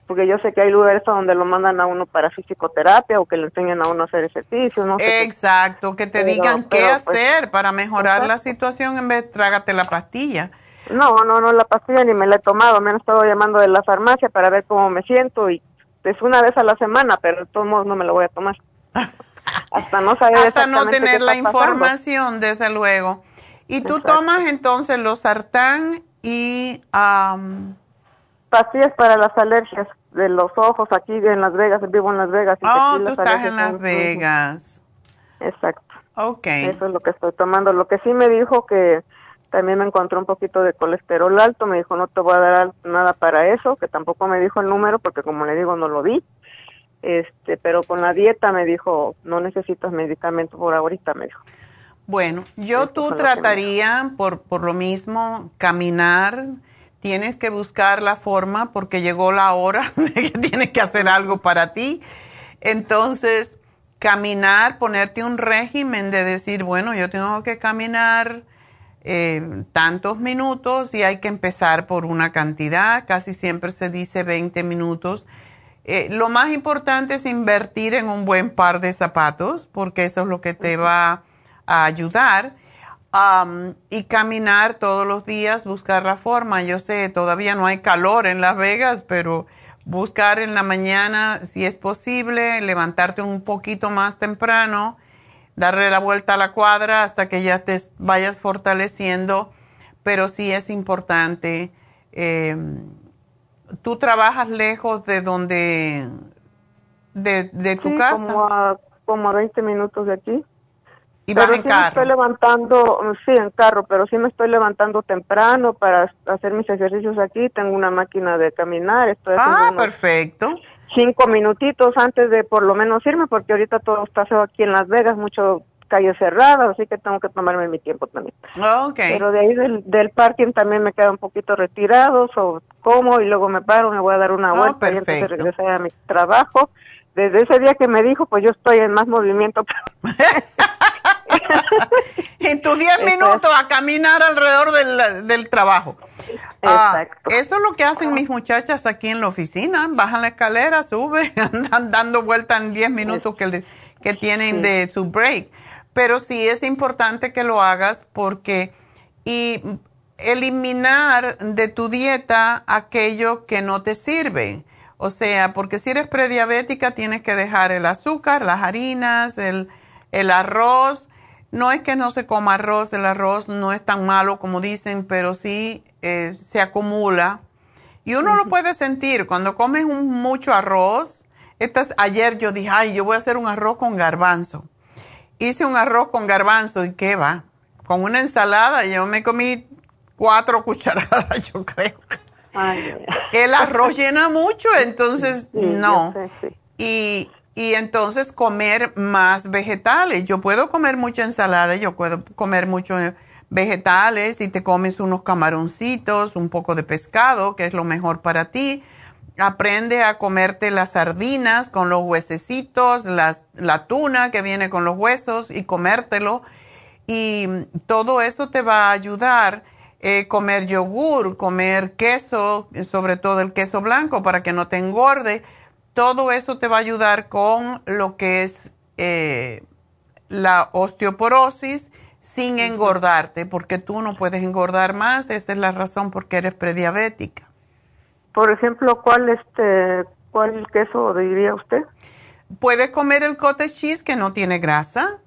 porque yo sé que hay lugares donde lo mandan a uno para fisioterapia o que le enseñan a uno a hacer ejercicio, no Exacto, que te digan qué pues, hacer para mejorar la situación en vez de trágate la pastilla. No, no, no, la pastilla ni me la he tomado, me han estado llamando de la farmacia para ver cómo me siento y es una vez a la semana, pero de todos modos no me la voy a tomar. Hasta no saber Hasta no tener la información, desde luego. Y tú tomas entonces los sartán y... Pastillas para las alergias de los ojos aquí en Las Vegas, vivo en Las Vegas. Y oh, tú estás en Las Vegas. Exacto. Ok. Eso es lo que estoy tomando. Lo que sí me dijo que también me encontró un poquito de colesterol alto, me dijo no te voy a dar nada para eso, que tampoco me dijo el número porque como le digo no lo vi. Este, pero con la dieta me dijo, no necesitas medicamento por ahorita, me dijo. Bueno, yo tú trataría por, por lo mismo caminar, tienes que buscar la forma porque llegó la hora de que tienes que hacer algo para ti. Entonces, caminar, ponerte un régimen de decir, bueno, yo tengo que caminar eh, tantos minutos y hay que empezar por una cantidad, casi siempre se dice 20 minutos. Eh, lo más importante es invertir en un buen par de zapatos porque eso es lo que te va a ayudar y caminar todos los días, buscar la forma. Yo sé, todavía no hay calor en Las Vegas, pero buscar en la mañana, si es posible, levantarte un poquito más temprano, darle la vuelta a la cuadra hasta que ya te vayas fortaleciendo, pero sí es importante. Em, ¿Tú trabajas lejos de donde, de, tu casa? Como a, como a 20 minutos de aquí. ¿Y vas en carro? Me estoy levantando, sí, en carro, pero sí me estoy levantando temprano para hacer mis ejercicios aquí. Tengo una máquina de caminar. Estoy ah, perfecto. Cinco minutitos antes de por lo menos irme, porque ahorita todo está feo aquí en Las Vegas, mucho calle cerrada, así que tengo que tomarme mi tiempo también. Okay. Pero de ahí del, del parking también me queda un poquito retirado, o como y luego me paro, me voy a dar una oh, vuelta y entonces regresar a mi trabajo. Desde ese día que me dijo, pues yo estoy en más movimiento. en tus 10 minutos a caminar alrededor del, del trabajo. Ah, eso es lo que hacen mis muchachas aquí en la oficina. Bajan la escalera, suben, andan dando vueltas en 10 minutos que, que tienen de su break. Pero sí es importante que lo hagas porque y eliminar de tu dieta aquello que no te sirve. O sea, porque si eres prediabética tienes que dejar el azúcar, las harinas, el, el arroz. No es que no se coma arroz, el arroz no es tan malo como dicen, pero sí eh, se acumula. Y uno lo puede sentir cuando comes mucho arroz. Estas, ayer yo dije, ay, yo voy a hacer un arroz con garbanzo. Hice un arroz con garbanzo y qué va. Con una ensalada, yo me comí cuatro cucharadas, yo creo. El arroz llena mucho, entonces no. Y, y entonces comer más vegetales. Yo puedo comer mucha ensalada, yo puedo comer mucho vegetales y te comes unos camaroncitos, un poco de pescado, que es lo mejor para ti. Aprende a comerte las sardinas con los huesecitos, las, la tuna que viene con los huesos y comértelo. Y todo eso te va a ayudar. Eh, comer yogur, comer queso, sobre todo el queso blanco para que no te engorde. Todo eso te va a ayudar con lo que es eh, la osteoporosis sin engordarte, porque tú no puedes engordar más, esa es la razón por qué eres prediabética. Por ejemplo, ¿cuál este cuál queso diría usted? Puedes comer el cottage cheese que no tiene grasa.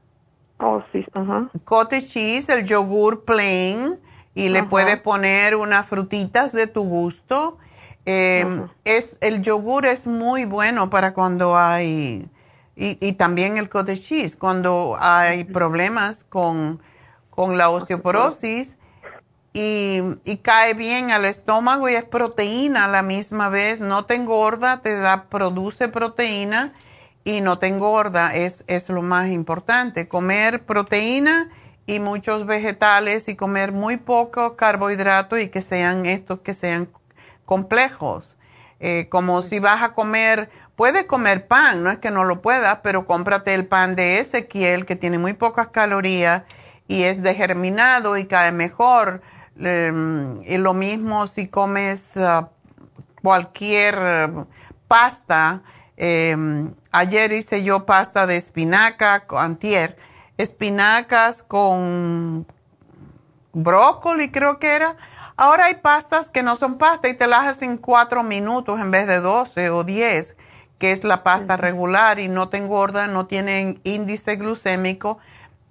Oh, sí, ajá. Cottage cheese, el yogur plain y le puedes poner unas frutitas de tu gusto. Em, es el yogur es muy bueno para cuando hay y, y también el cottage cheese cuando hay problemas con con la osteoporosis y, cae bien al estómago y es proteína a la misma vez, no te engorda, te da, produce proteína y no te engorda, es, es lo más importante. Comer proteína y muchos vegetales y comer muy poco carbohidrato y que sean estos que sean complejos. Eh, como si vas a comer, puedes comer pan, no es que no lo puedas, pero cómprate el pan de Ezequiel que tiene muy pocas calorías y es degerminado y cae mejor. Em, y lo mismo si comes ah, cualquier pasta. Em, ayer hice yo pasta de espinaca, antier, espinacas con brócoli creo que era Ahora hay pastas que no son pasta y te las hacen cuatro minutos en vez de 12 o 10, que es la pasta regular y no te engorda, no tiene índice glucémico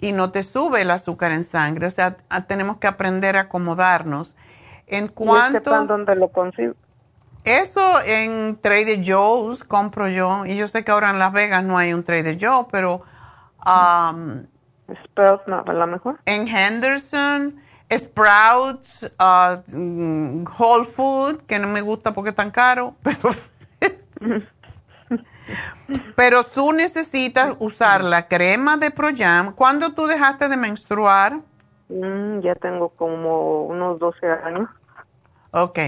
y no te sube el azúcar en sangre. O sea, tenemos que aprender a acomodarnos. En cuanto, ¿Y pan dónde lo consigo? Eso en Trader Joe's compro yo. Y yo sé que ahora en Las Vegas no hay un Trader Joe, pero... Um, Sprouts no, a lo mejor. En Henderson Sprouts, uh, mm, Whole Food, que no me gusta porque es tan caro, pero, pero tú necesitas usar la crema de Proyam. ¿Cuándo tú dejaste de menstruar? Mm, ya tengo como unos 12 años. Ok,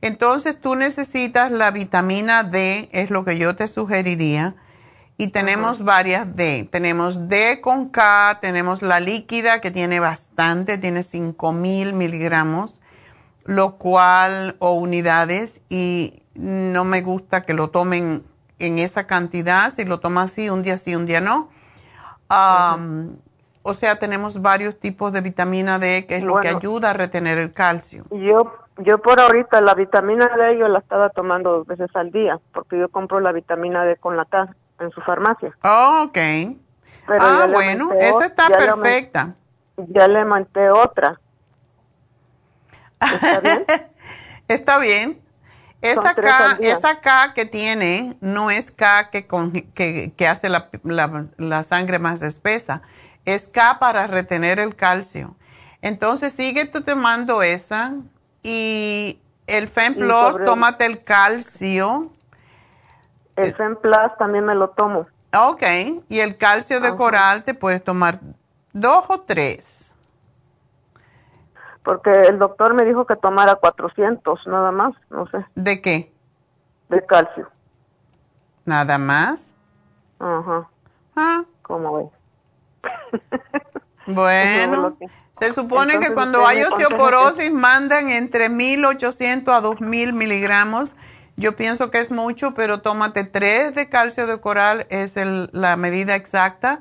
entonces tú necesitas la vitamina D, es lo que yo te sugeriría y tenemos varias D. Tenemos D con K, tenemos la líquida que tiene bastante, tiene 5000 miligramos, lo cual, o unidades, y no me gusta que lo tomen en esa cantidad, si lo tomas así, un día sí, un día no. O sea, tenemos varios tipos de vitamina D, que es lo que ayuda a retener el calcio. Yo, yo por ahorita la vitamina D yo la estaba tomando dos veces al día, porque yo compro la vitamina D con la K en su farmacia. Oh, ok. ah, bueno, esa está perfecta. ya le monté otra. ¿Está bien? está bien. Esa K, esa K que tiene no es K que, que, hace la, la, sangre más espesa, es K para retener el calcio. Entonces sigue tú tomando esa y el Femplos, tómate el calcio el eh, Femplas también me lo tomo. Ok, y el calcio de coral te puedes tomar dos o tres. Porque el doctor me dijo que tomara 400, nada más, no sé. ¿De qué? De calcio. ¿Nada más? Ajá. Ah. ¿Cómo ves? Bueno, se supone que cuando hay osteoporosis mandan entre 1800 a 2000 miligramos yo pienso que es mucho, pero tómate tres de calcio de coral, es la medida exacta.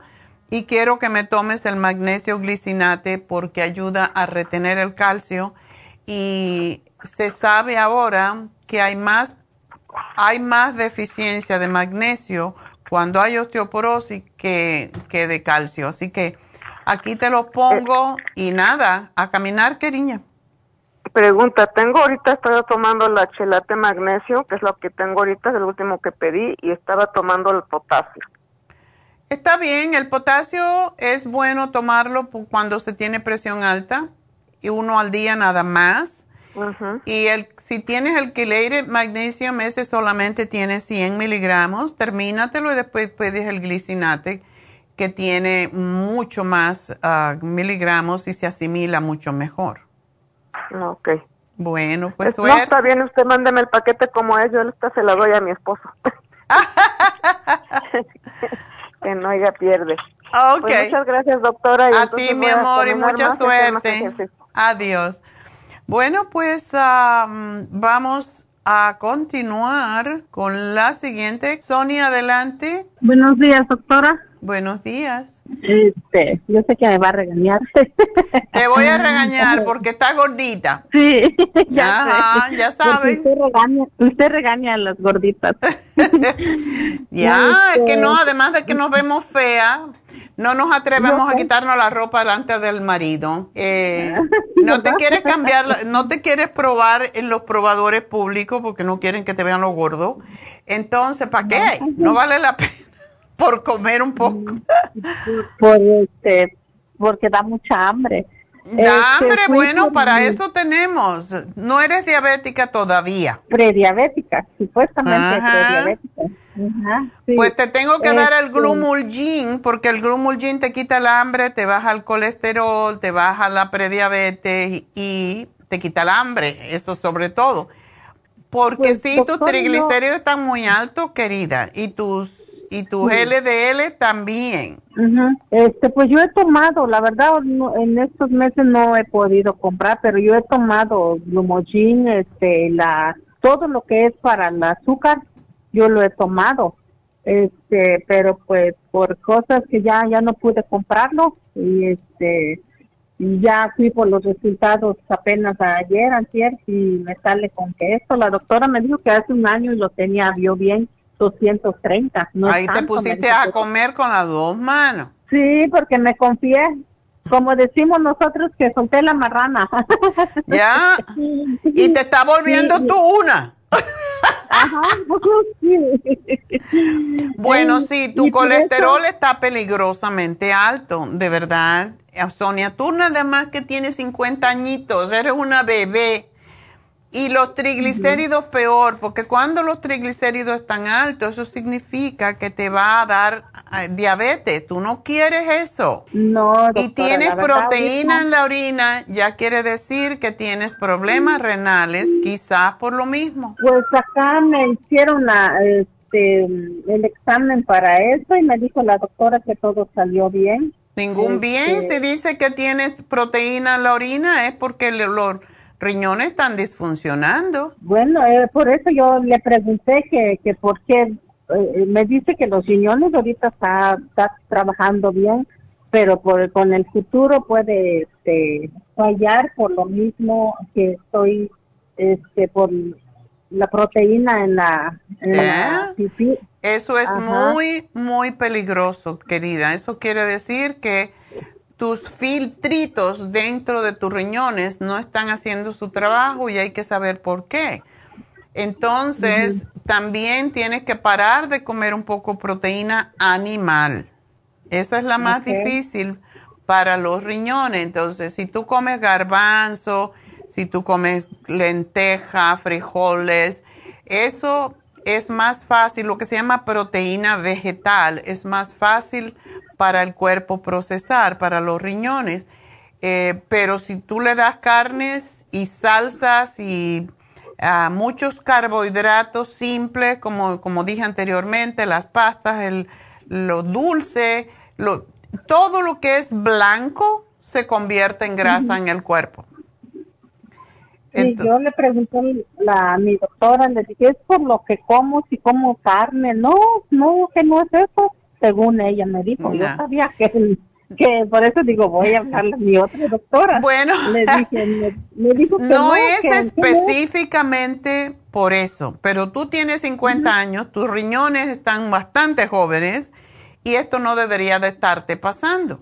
Y quiero que me tomes el magnesio glicinate porque ayuda a retener el calcio. Y se sabe ahora que hay más, hay más deficiencia de magnesio cuando hay osteoporosis que, que de calcio. Así que aquí te lo pongo y nada, a caminar, queriña. Pregunta, tengo ahorita, estaba tomando la chelate magnesio, que es lo que tengo ahorita, es el último que pedí, y estaba tomando el potasio. Está bien, el potasio es bueno tomarlo cuando se tiene presión alta, y uno al día nada más. Y el, si tienes el chelated magnesium, ese solamente tiene 100 miligramos, termínatelo y después pedes el glicinate, que tiene mucho más ah, miligramos y se asimila mucho mejor. Ok. Bueno, pues No, está bien, usted mándeme el paquete como es, yo esta se la doy a mi esposo. que no haya pierde. Ok. Pues muchas gracias, doctora. a ti, mi amor, y mucha suerte. Adiós. Bueno, pues vamos a continuar con la siguiente. Sonia, adelante. Buenos días, doctora. Buenos días. Este, yo sé que me va a regañar. Te voy a regañar porque está gordita. Sí, ya, ya saben. Usted regaña, a las gorditas. ya, es que no, además de que nos vemos fea, no nos atrevemos a quitarnos la ropa delante del marido. Eh, no te quieres cambiar, no te quieres probar en los probadores públicos porque no quieren que te vean los gordos. Entonces, ¿para qué? No vale la pena por comer un poco. Por este, porque da mucha hambre. Da este, hambre, bueno, para eso tenemos. No eres diabética todavía. Prediabética, supuestamente prediabética. Pues te tengo que dar el este, glumulgin, porque el glumulgin te quita el hambre, te baja el colesterol, te baja la prediabetes y te quita el hambre, eso sobre todo. Porque Pues, si tus triglicéridos están muy altos, querida, y tus y tu Sí. LDL también. Este, pues yo he tomado, la verdad, no- en estos meses no he podido comprar, pero yo he tomado Glumogin, este, la, todo lo que es para el azúcar, yo lo he tomado, este, pero pues por cosas que ya, ya no pude comprarlo y este, ya fui por los resultados apenas ayer, antier, y me sale con que esto, la doctora me dijo que hace un año lo tenía, vio bien, 230. No Ahí te pusiste a comer con las dos manos. Sí, porque me confié. Como decimos nosotros que solté la marrana. Ya. Y te está volviendo Sí. tú una. Ajá. Bueno, sí, tu colesterol eso- está peligrosamente alto, de verdad. Sonia, tú nada más que tienes 50 añitos, eres una bebé. Y los triglicéridos peor, porque cuando los triglicéridos están altos, eso significa que te va a dar eh, diabetes. Tú no quieres eso. No, y doctora, tienes la verdad, proteína en la orina, ya quiere decir que tienes problemas renales, quizás por lo mismo. Pues acá me hicieron la, este, el examen para eso y me dijo la doctora que todo salió bien. Ningún bien, Este- si dice que tienes proteína en la orina es porque le- los riñones están disfuncionando. Bueno, eh, por eso yo le pregunté que, que por qué, eh, me dice que los riñones ahorita está, está trabajando bien, pero por, con el futuro puede este, fallar por lo mismo que estoy, este, por la proteína en la, en la ¿Eh? pipí. Eso es Ajá. muy, muy peligroso, querida. Eso quiere decir que tus filtritos dentro de tus riñones no están haciendo su trabajo y hay que saber por qué. Entonces, también tienes que parar de comer un poco proteína animal. Esa es la más difícil para los riñones. Entonces, si tú comes garbanzo, si tú comes lenteja, frijoles, eso es más fácil, lo que se llama proteína vegetal, es más fácil para el cuerpo procesar, para los riñones. Eh, pero si tú le das carnes y salsas y ah, muchos carbohidratos simples, como, como dije anteriormente, las pastas, el, lo dulce, lo, todo lo que es blanco se convierte en grasa en el cuerpo. Sí, Ento- yo le pregunté la, a mi doctora, le dije, es por lo que como, si como carne. No, no, que no es eso, según ella me dijo. Yo sabía que, que por eso digo, voy a hablarle a mi otra doctora. Bueno, le dije, me, me dijo que no, no, es que- que no. específicamente por eso, pero tú tienes 50 años, tus riñones están bastante jóvenes y esto no debería de estarte pasando.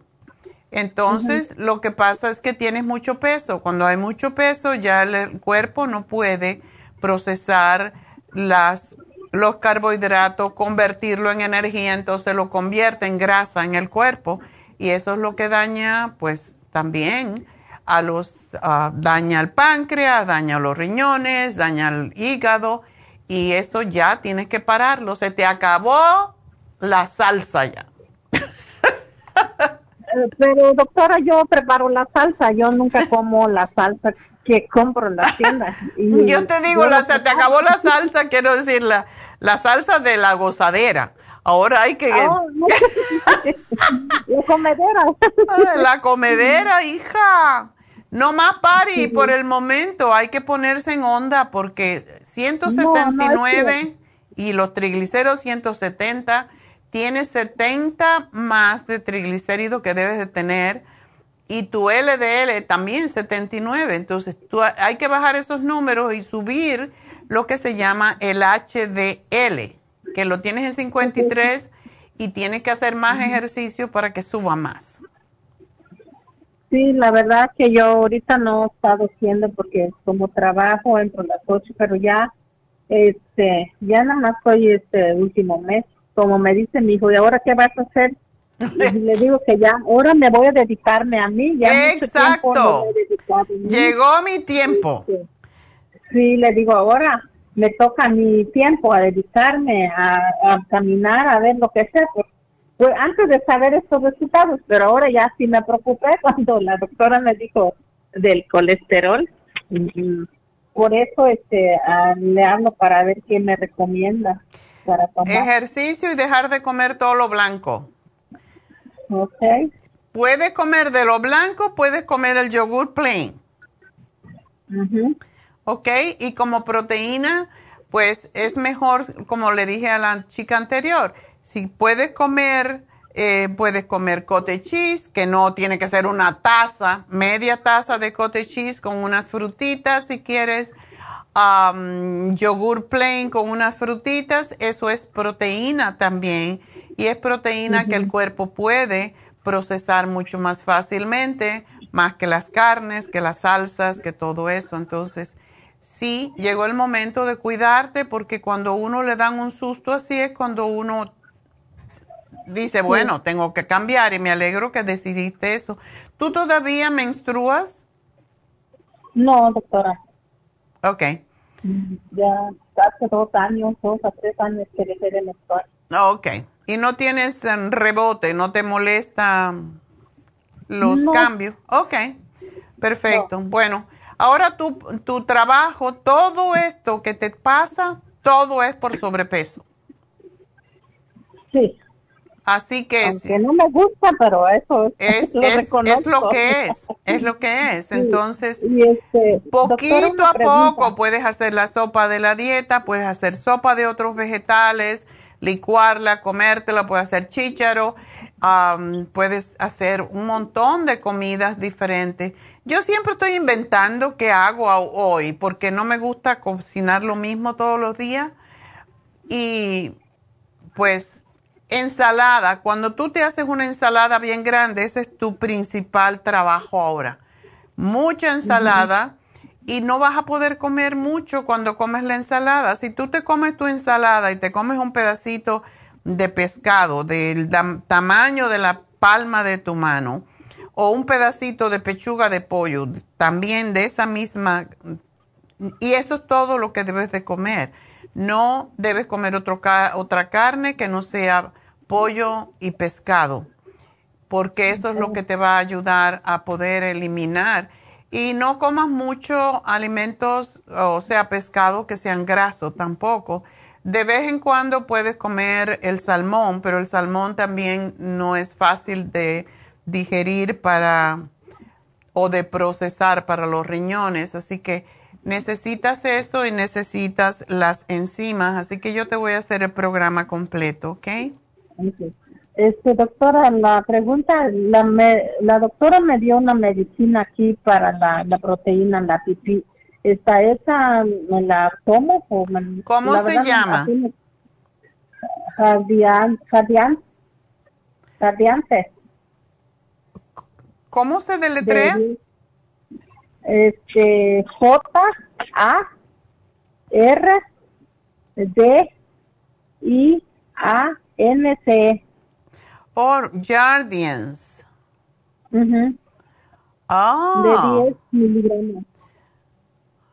Entonces, lo que pasa es que tienes mucho peso. Cuando hay mucho peso, ya el cuerpo no puede procesar las, los carbohidratos, convertirlo en energía, entonces lo convierte en grasa en el cuerpo y eso es lo que daña, pues también a los, ah, daña el páncreas, daña los riñones, daña el hígado y eso ya tienes que pararlo. Se te acabó la salsa ya. Eh, Pero doctora, yo preparo la salsa, yo nunca como la salsa que compro en las tiendas. Y Yo te digo, yo la, se te acabó la salsa, quiero decir, la, la salsa de la gozadera. Ahora hay que... No. la comedera. La comedera, hija. No más pari por el momento. Hay que ponerse en onda porque 179 y los triglicéridos 170, tienes 70 más de triglicéridos que debes de tener y tu LDL también 79. Entonces, tú, hay que bajar esos números y subir lo que se llama el HDL, que lo tienes en 53 y tienes que hacer más ejercicio para que suba más. Sí, la verdad que yo ahorita no he estado haciendo porque como trabajo entro a las ocho, pero ya, este, ya nada más estoy este último mes. Como me dice mi hijo, ¿y ahora qué vas a hacer? Y le digo que ya, ahora me voy a dedicarme a mí. Ya tiempo no a mí. Llegó mi tiempo. Sí, le digo, ahora me toca mi tiempo a dedicarme a, a caminar, a ver lo que sea. Pues, pues, antes de saber estos resultados, pero ahora ya sí me preocupé cuando la doctora me dijo del colesterol. Mm, por eso este le hablo para ver qué me recomienda para tomar. Ejercicio y dejar de comer todo lo blanco. Ok. Puedes comer de lo blanco, puedes comer el yogur plain. Ok, y como proteína, pues es mejor, como le dije a la chica anterior, si puedes comer, eh, puedes comer cottage cheese, que no tiene que ser una taza, media taza de cottage cheese con unas frutitas si quieres, yogur plain con unas frutitas, eso es proteína también, y es proteína que el cuerpo puede procesar mucho más fácilmente, más que las carnes, que las salsas, que todo eso. Entonces, sí, llegó el momento de cuidarte porque cuando uno le dan un susto así es cuando uno dice, bueno, tengo que cambiar y me alegro que decidiste eso. ¿Tú todavía menstruas? No, doctora. Ok. Ya hace dos años, dos a tres años que dejé de menstruar. Ok. ¿Y no tienes um, rebote? ¿No te molesta los cambios? Ok. Perfecto. Bueno, ahora tu, tu trabajo, todo esto que te pasa, todo es por sobrepeso. Sí. Así que Aunque no me gusta, pero eso es, lo, es, lo que es, es lo que es. Entonces, este, poquito a poco puedes hacer la sopa de la dieta, puedes hacer sopa de otros vegetales, licuarla, comértela, puedes hacer chícharo, puedes hacer un montón de comidas diferentes. Yo siempre estoy inventando qué hago hoy, porque no me gusta cocinar lo mismo todos los días. Y pues ensalada, cuando tú te haces una ensalada bien grande, ese es tu principal trabajo ahora. Mucha ensalada y no vas a poder comer mucho cuando comes la ensalada. Si tú te comes tu ensalada y te comes un pedacito de pescado del tamaño de la palma de tu mano o un pedacito de pechuga de pollo también de esa misma y eso es todo lo que debes de comer. No debes comer otro, otra carne que no sea pollo y pescado, porque eso es lo que te va a ayudar a poder eliminar y no comas mucho alimentos, o sea, pescado que sean grasos tampoco. De vez en cuando puedes comer el salmón, pero el salmón también no es fácil de digerir para o de procesar para los riñones, así que necesitas eso y necesitas las enzimas, así que yo te voy a hacer el programa completo, ¿ok? Este, doctora, la pregunta, la, la doctora me dio una medicina aquí para la, la proteína, la pipí. ¿Está esa, me la tomo? O ¿Cómo se llama? Jardian, Jardiante. ¿Cómo se deletrea? este, J, A, R, D, I, A, N, C. Or Jardians. Ah. De 10 miligramos.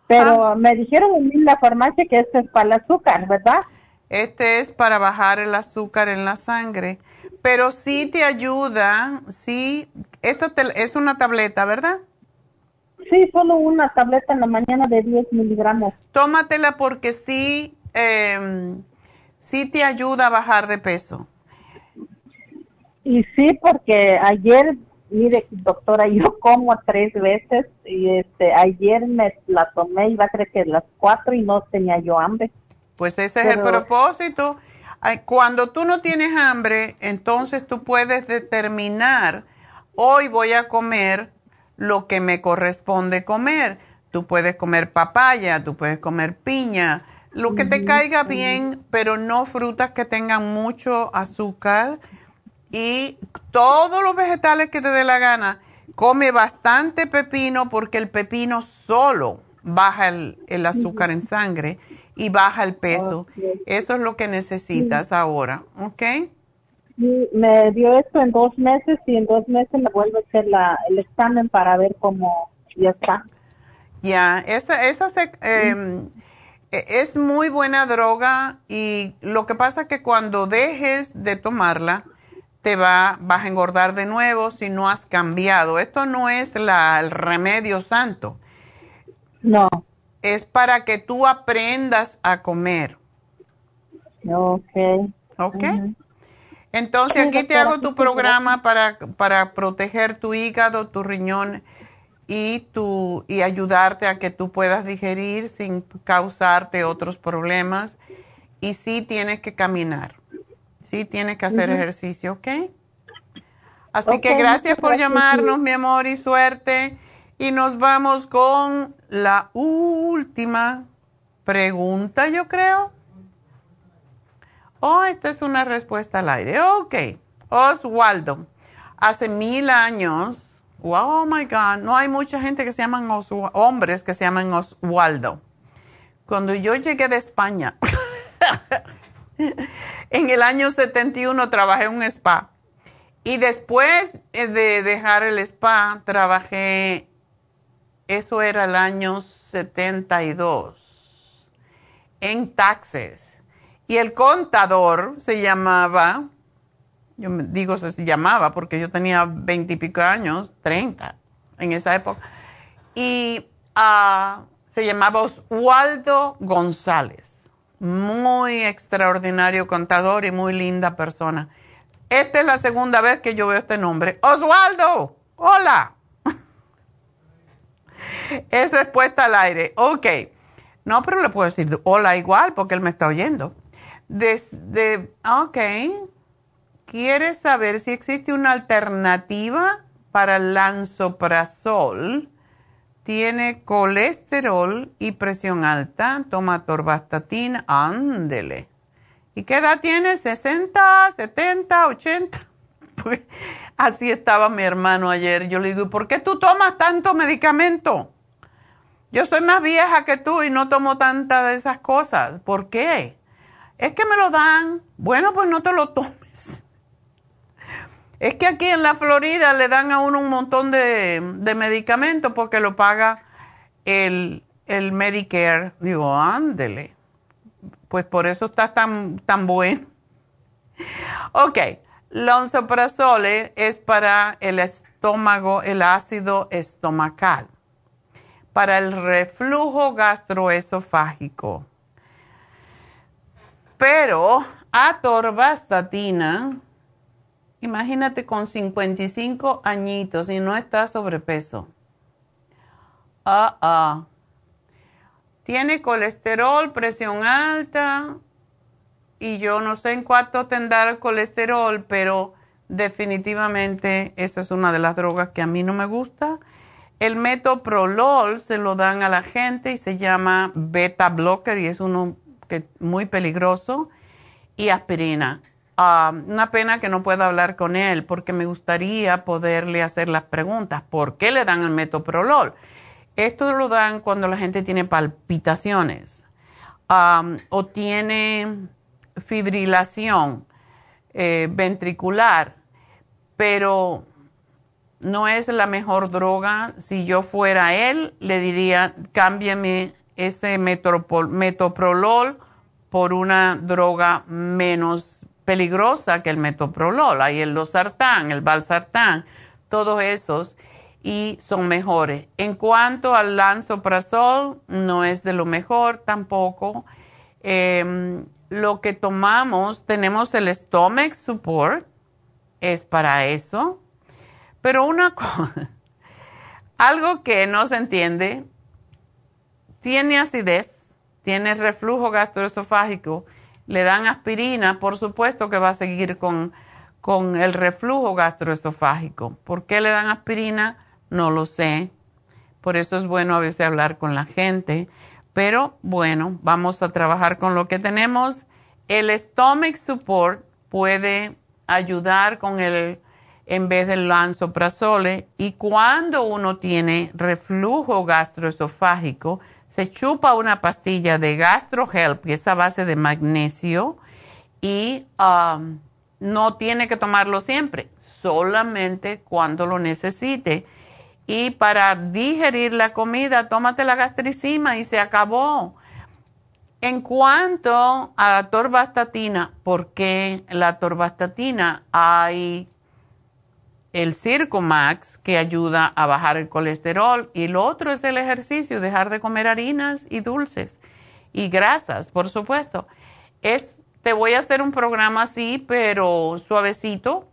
Pero ah. me dijeron en la farmacia que este es para el azúcar, ¿verdad? Este es para bajar el azúcar en la sangre. Pero sí te ayuda, sí. Esta es una tableta, ¿verdad? Sí, solo una tableta en la mañana de 10 miligramos. Tómatela porque sí, eh, sí te ayuda a bajar de peso. Y sí, porque ayer, mire, doctora, yo como tres veces y este ayer me la tomé, iba a creer que las cuatro y no tenía yo hambre. Pues ese es el propósito. Cuando tú no tienes hambre, entonces tú puedes determinar, hoy voy a comer lo que me corresponde comer. Tú puedes comer papaya, tú puedes comer piña, lo que te caiga bien, pero no frutas que tengan mucho azúcar y todos los vegetales que te dé la gana. Come bastante pepino porque el pepino solo baja el, azúcar en sangre y baja el peso. Eso es lo que necesitas ahora, ¿ok? Me dio esto en dos meses y en dos meses me vuelvo a hacer el examen para ver cómo ya está. Ya, esa, esa se, em, e, es muy buena droga y lo que pasa es que cuando dejes de tomarla, te va, vas a engordar de nuevo si no has cambiado. Esto no es la, el remedio santo. No. es para que tú aprendas a comer. Ok. Ok. Entonces aquí te hago tu programa para, para proteger tu hígado, tu riñón y, tu, y ayudarte a que tú puedas digerir sin causarte otros problemas. Y sí tienes que caminar, sí tienes que hacer ejercicio, ¿ok? Así que gracias por llamarnos, mi amor, y suerte. Y nos vamos con la última pregunta, yo creo. Oh, esta es una respuesta al aire. Ok. Oswaldo. Hace mil años, oh my God, no hay mucha gente que se llaman hombres que se llaman Oswaldo. Cuando yo llegué de España, en el año 71 trabajé en un spa. Y después de dejar el spa, trabajé, eso era el año 72, en taxes y el contador se llamaba, yo digo se llamaba porque yo tenía veintipico años, treinta en esa época, y ah, se llamaba Oswaldo González. Muy extraordinario contador y muy linda persona. Esta es la segunda vez que yo veo este nombre. Oswaldo, hola. es respuesta al aire. Ok. No, pero le puedo decir hola igual porque él me está oyendo. Desde, ok. ¿Quieres saber si existe una alternativa para el lanzoprazol? Tiene colesterol y presión alta. Toma torvastatina. Ándele. ¿Y qué edad tiene? ¿60, 70, 80? Pues así estaba mi hermano ayer. Yo le digo, ¿por qué tú tomas tanto medicamento? Yo soy más vieja que tú y no tomo tantas de esas cosas. ¿Por qué? Es que me lo dan. Bueno, pues no te lo tomes. Es que aquí en la Florida le dan a uno un montón de, medicamentos porque lo paga el, el, Medicare. Digo, ándele. Pues por eso está tan, tan bueno. Ok, Lonzoprazole es para el estómago, el ácido estomacal, para el reflujo gastroesofágico pero atorvastatina, imagínate con 55 añitos y no está sobrepeso. Ah, ah. Tiene colesterol, presión alta y yo no sé en cuánto tendrá el colesterol, pero definitivamente esa es una de las drogas que a mí no me gusta. El metoprolol se lo dan a la gente y se llama beta blocker y es uno muy peligroso, y aspirina. Ah, una pena que no pueda hablar con él porque me gustaría poderle hacer las preguntas. ¿Por qué le dan el metoprolol? Esto lo dan cuando la gente tiene palpitaciones o tiene fibrilación eh, ventricular, pero no es la mejor droga. Si yo fuera él, le diría, cámbiame ese metoprolol por una droga menos peligrosa que el metoprolol. Hay el losartán, el valsartán, todos esos y son mejores. En cuanto al lanzoprazol, no es de lo mejor tampoco. Em, lo que tomamos, tenemos el stomach support, es para eso. Pero una cosa, algo que no se entiende tiene acidez, tiene reflujo gastroesofágico, le dan aspirina, por supuesto que va a seguir con, con el reflujo gastroesofágico. ¿Por qué le dan aspirina? No lo sé. Por eso es bueno a veces hablar con la gente. Pero bueno, vamos a trabajar con lo que tenemos. El stomach support puede ayudar con el en vez del lanzoprazole y cuando uno tiene reflujo gastroesofágico se chupa una pastilla de GastroHelp, que es a base de magnesio, y um, no tiene que tomarlo siempre, solamente cuando lo necesite. Y para digerir la comida, tómate la gastricima y se acabó. En cuanto a la torvastatina, porque la torvastatina hay el Circo Max, que ayuda a bajar el colesterol, y lo otro es el ejercicio, dejar de comer harinas y dulces y grasas, por supuesto. Es, te voy a hacer un programa así, pero suavecito,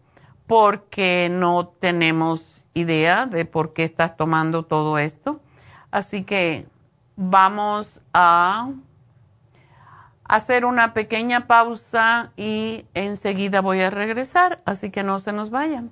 porque no tenemos idea de por qué estás tomando todo esto. Así que vamos a hacer una pequeña pausa y enseguida voy a regresar, así que no se nos vayan.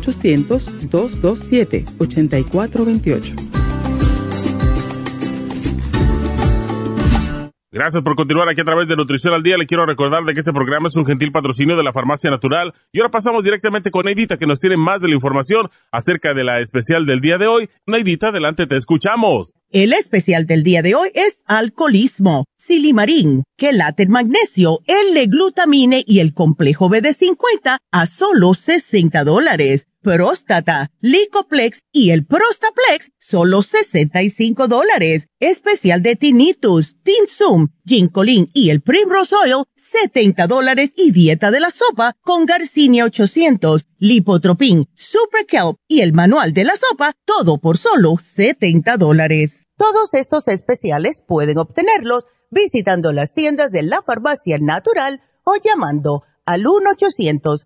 1-800-227-8428. Gracias por continuar aquí a través de Nutrición al Día. Le quiero recordar de que este programa es un gentil patrocinio de la Farmacia Natural. Y ahora pasamos directamente con Neidita, que nos tiene más de la información acerca de la especial del día de hoy. Neidita, adelante, te escuchamos. El especial del día de hoy es alcoholismo, silimarín, quelate magnesio, L-glutamine y el complejo BD50 a solo 60 dólares próstata, Licoplex y el Prostaplex, solo 65 dólares. Especial de tinnitus, Tinsum, Ginkolin y el Primrose Oil, 70 dólares y dieta de la sopa con Garcinia 800, Lipotropin, Super Kelp y el manual de la sopa, todo por solo 70 dólares. Todos estos especiales pueden obtenerlos visitando las tiendas de la farmacia natural o llamando al 1 800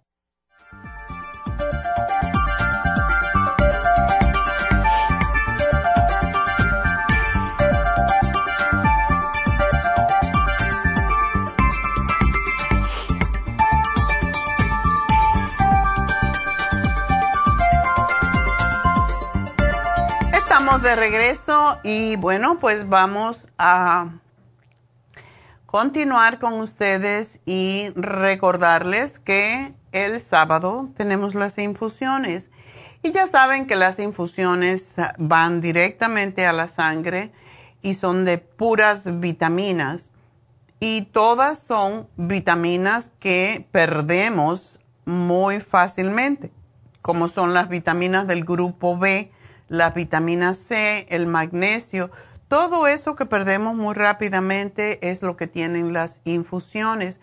De regreso y bueno, pues vamos a continuar con ustedes y recordarles que el sábado tenemos las infusiones. Y ya saben que las infusiones van directamente a la sangre y son de puras vitaminas. Y todas son vitaminas que perdemos muy fácilmente, como son las vitaminas del grupo B la vitamina C, el magnesio, todo eso que perdemos muy rápidamente es lo que tienen las infusiones.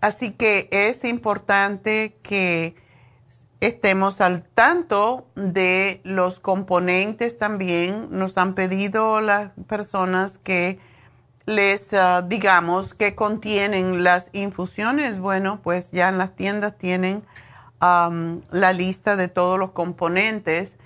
Así que es importante que estemos al tanto de los componentes también. Nos han pedido las personas que les ah, digamos que contienen las infusiones. Bueno, pues ya en las tiendas tienen la lista de todos los componentes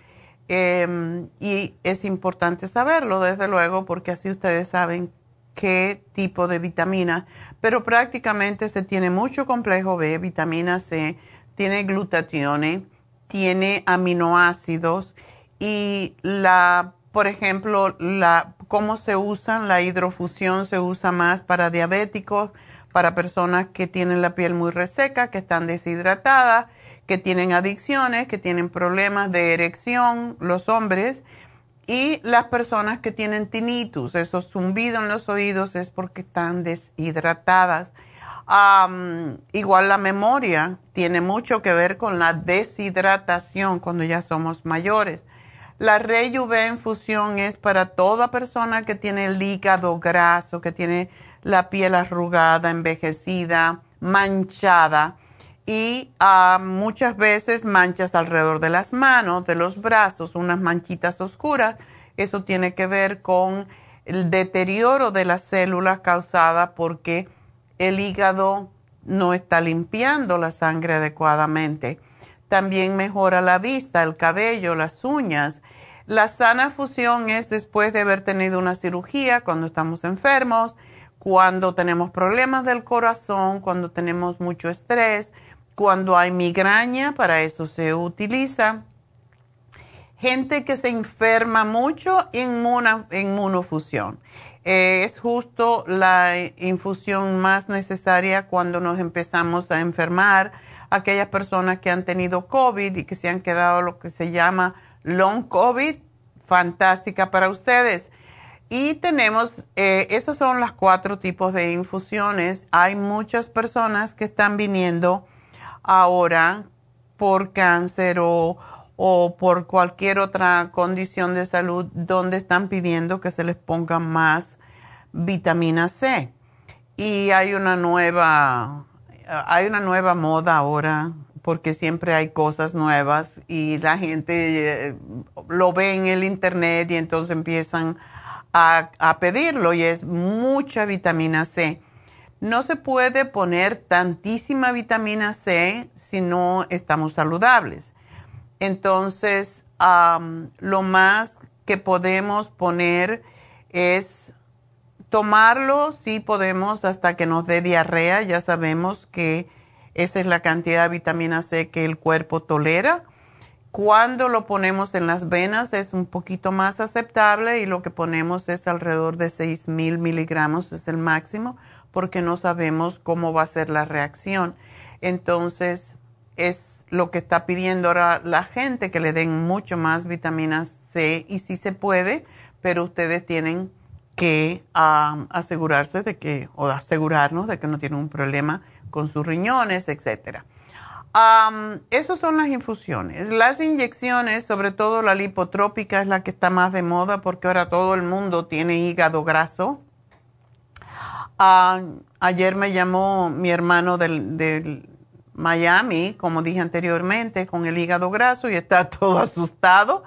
Em, y es importante saberlo, desde luego, porque así ustedes saben qué tipo de vitamina. Pero prácticamente se tiene mucho complejo B, vitamina C, tiene glutatione, tiene aminoácidos y la, por ejemplo, la, cómo se usan, la hidrofusión se usa más para diabéticos, para personas que tienen la piel muy reseca, que están deshidratadas que tienen adicciones, que tienen problemas de erección, los hombres, y las personas que tienen tinnitus, esos zumbidos en los oídos es porque están deshidratadas. igual la memoria tiene mucho que ver con la deshidratación cuando ya somos mayores. La Rejuve en fusión es para toda persona que tiene el hígado graso, que tiene la piel arrugada, envejecida, manchada y ah, muchas veces manchas alrededor de las manos, de los brazos, unas manchitas oscuras. Eso tiene que ver con el deterioro de las células causada porque el hígado no está limpiando la sangre adecuadamente. También mejora la vista, el cabello, las uñas. La sana fusión es después de haber tenido una cirugía, cuando estamos enfermos, cuando tenemos problemas del corazón, cuando tenemos mucho estrés, cuando hay migraña, para eso se utiliza. Gente que se enferma mucho, inmunofusión. Eh, es justo la infusión más necesaria cuando nos empezamos a enfermar. Aquellas personas que han tenido COVID y que se han quedado lo que se llama long COVID, fantástica para ustedes. Y tenemos, eh, esos son los cuatro tipos de infusiones. Hay muchas personas que están viniendo ahora por cáncer o, o por cualquier otra condición de salud donde están pidiendo que se les ponga más vitamina C. Y hay una nueva, hay una nueva moda ahora porque siempre hay cosas nuevas y la gente eh, lo ve en el internet y entonces empiezan a, a, pedirlo y es mucha vitamina C. No se puede poner tantísima vitamina C si no estamos saludables. Entonces, lo más que podemos poner es tomarlo, sí podemos hasta que nos dé diarrea, ya sabemos que esa es la cantidad de vitamina C que el cuerpo tolera. Cuando lo ponemos en las venas es un poquito más aceptable y lo que ponemos es alrededor de 6 mil miligramos, es el máximo, porque no sabemos cómo va a ser la reacción. Entonces, es lo que está pidiendo ahora la gente, que le den mucho más vitamina C y sí se puede, pero ustedes tienen que asegurarse de que, o asegurarnos de que no tienen un problema con sus riñones, etcétera. Um, esas son las infusiones. Las inyecciones, sobre todo la lipotrópica, es la que está más de moda porque ahora todo el mundo tiene hígado graso. Ayer me llamó mi hermano del, del Miami, como dije anteriormente, con el hígado graso y está todo asustado.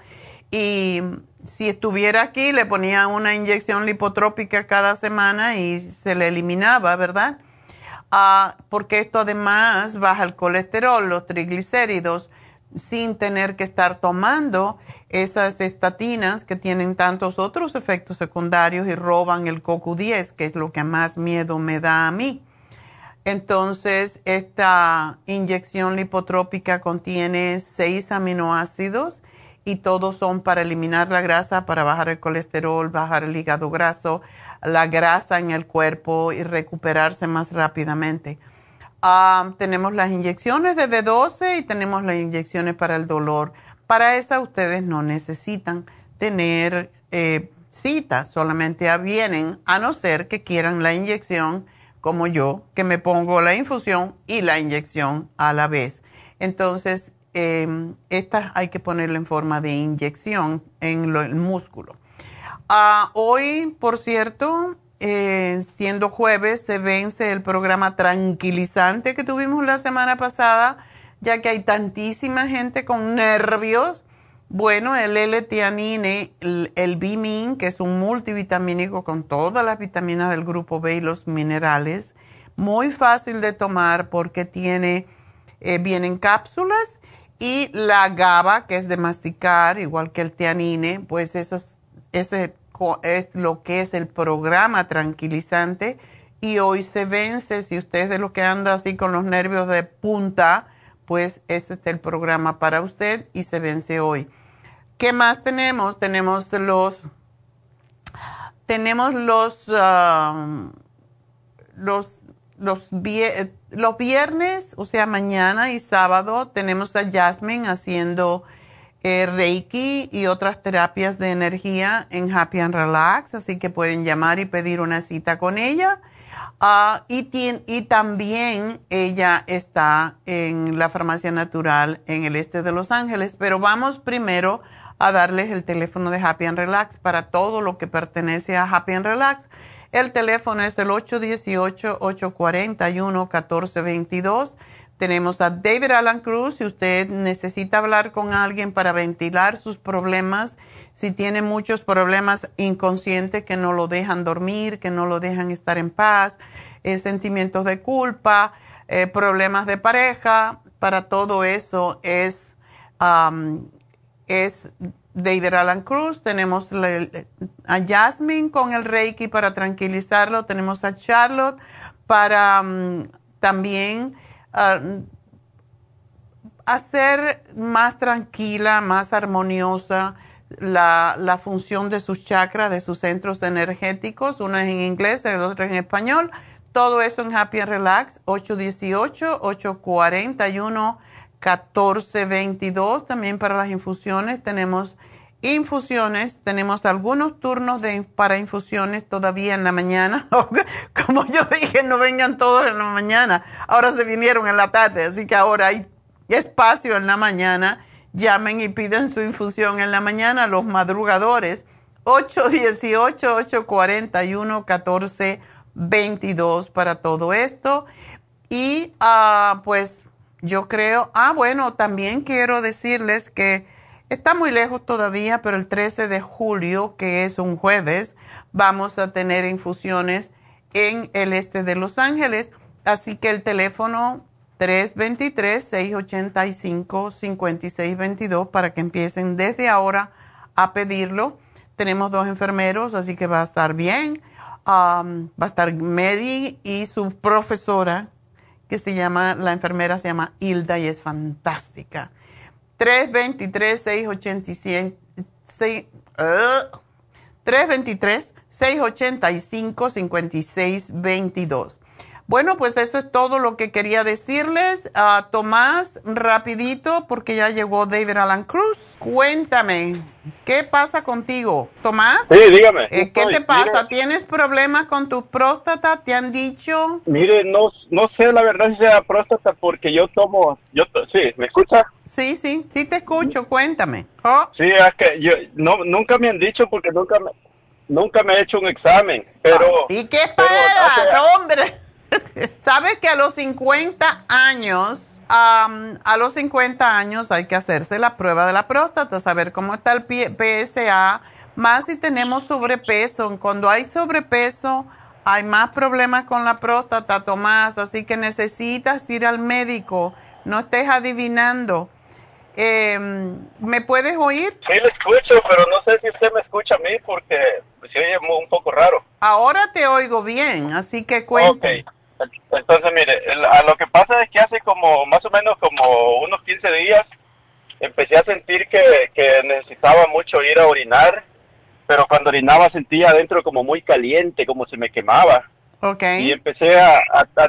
Y si estuviera aquí, le ponían una inyección lipotrópica cada semana y se le eliminaba, ¿verdad? Ah, porque esto además baja el colesterol, los triglicéridos, sin tener que estar tomando esas estatinas que tienen tantos otros efectos secundarios y roban el CoQ10, que es lo que más miedo me da a mí. Entonces, esta inyección lipotrópica contiene seis aminoácidos y todos son para eliminar la grasa, para bajar el colesterol, bajar el hígado graso, la grasa en el cuerpo y recuperarse más rápidamente. Ah, tenemos las inyecciones de B12 y tenemos las inyecciones para el dolor. Para esa ustedes no necesitan tener eh, cita, solamente vienen a no ser que quieran la inyección como yo, que me pongo la infusión y la inyección a la vez. Entonces, eh, esta hay que ponerla en forma de inyección en el músculo. Ah, hoy, por cierto, eh, siendo jueves, se vence el programa tranquilizante que tuvimos la semana pasada, ya que hay tantísima gente con nervios. Bueno, el L-tianine, el, el Bimin, que es un multivitamínico con todas las vitaminas del grupo B y los minerales, muy fácil de tomar porque tiene, eh, vienen cápsulas y la GABA, que es de masticar, igual que el tianine, pues eso es, ese es lo que es el programa tranquilizante. Y hoy se vence, si usted es de lo que anda así con los nervios de punta, pues ese es el programa para usted y se vence hoy. ¿Qué más tenemos? Tenemos los, tenemos los, um, los los, los viernes, o sea, mañana y sábado, tenemos a Jasmine haciendo eh, Reiki y otras terapias de energía en Happy and Relax, así que pueden llamar y pedir una cita con ella. Ah, y, y también ella está en la farmacia natural en el este de Los Ángeles, pero vamos primero a darles el teléfono de Happy and Relax para todo lo que pertenece a Happy and Relax. El teléfono es el 818-841-1422. Tenemos a David Alan Cruz. Si usted necesita hablar con alguien para ventilar sus problemas, si tiene muchos problemas inconscientes que no lo dejan dormir, que no lo dejan estar en paz, eh, sentimientos de culpa, eh, problemas de pareja, para todo eso es, es David Alan Cruz. Tenemos a Jasmine con el Reiki para tranquilizarlo. Tenemos a Charlotte para también ah, hacer más tranquila, más armoniosa la, la, función de sus chakras, de sus centros energéticos. Una es en inglés, el otro en español. Todo eso en Happy and Relax, 818-841-1422. También para las infusiones tenemos infusiones, tenemos algunos turnos de, para infusiones todavía en la mañana. Como yo dije, no vengan todos en la mañana. Ahora se vinieron en la tarde, así que ahora hay espacio en la mañana Llamen y piden su infusión en la mañana los madrugadores. 818-841-1422 para todo esto. Y ah, pues yo creo, ah, bueno, también quiero decirles que está muy lejos todavía, pero el 13 de julio, que es un jueves, vamos a tener infusiones en el este de Los Ángeles. Así que el teléfono 323-685-5622 para que empiecen desde ahora a pedirlo. Tenemos dos enfermeros, así que va a estar bien. Um, va a estar Mary y su profesora, que se llama, la enfermera se llama Hilda y es fantástica. 323-685. 323-685-5622. Bueno, pues eso es todo lo que quería decirles. a Tomás, rapidito, porque ya llegó David Alan Cruz. Cuéntame, ¿qué pasa contigo? Tomás. Sí, dígame. Eh, ¿Qué te pasa? ¿Tienes problemas con tu próstata? ¿Te han dicho? Mire, no, no sé la verdad si sea próstata porque yo tomo, yo sí, ¿me escucha? Sí, sí, sí te escucho, cuéntame. Oh. Sí, es que yo, no, nunca me han dicho porque nunca me, nunca me he hecho un examen, pero... ¿Y qué esperas, hombre? ¿Sabes que a los 50 años, a los 50 años hay que hacerse la prueba de la próstata, saber cómo está el PSA, más si tenemos sobrepeso. Cuando hay sobrepeso, hay más problemas con la próstata, Tomás, así que necesitas ir al médico, no estés adivinando. Em, ¿Me puedes oír? Sí, le escucho, pero no sé si usted me escucha a mí porque se oye un poco raro. Ahora te oigo bien, así que cuéntame. Entonces, mire, a lo que pasa es que hace como, más o menos como unos 15 días, empecé a sentir que, necesitaba mucho ir a orinar, pero cuando orinaba sentía adentro como muy caliente, como se me quemaba. Okay. Y empecé a,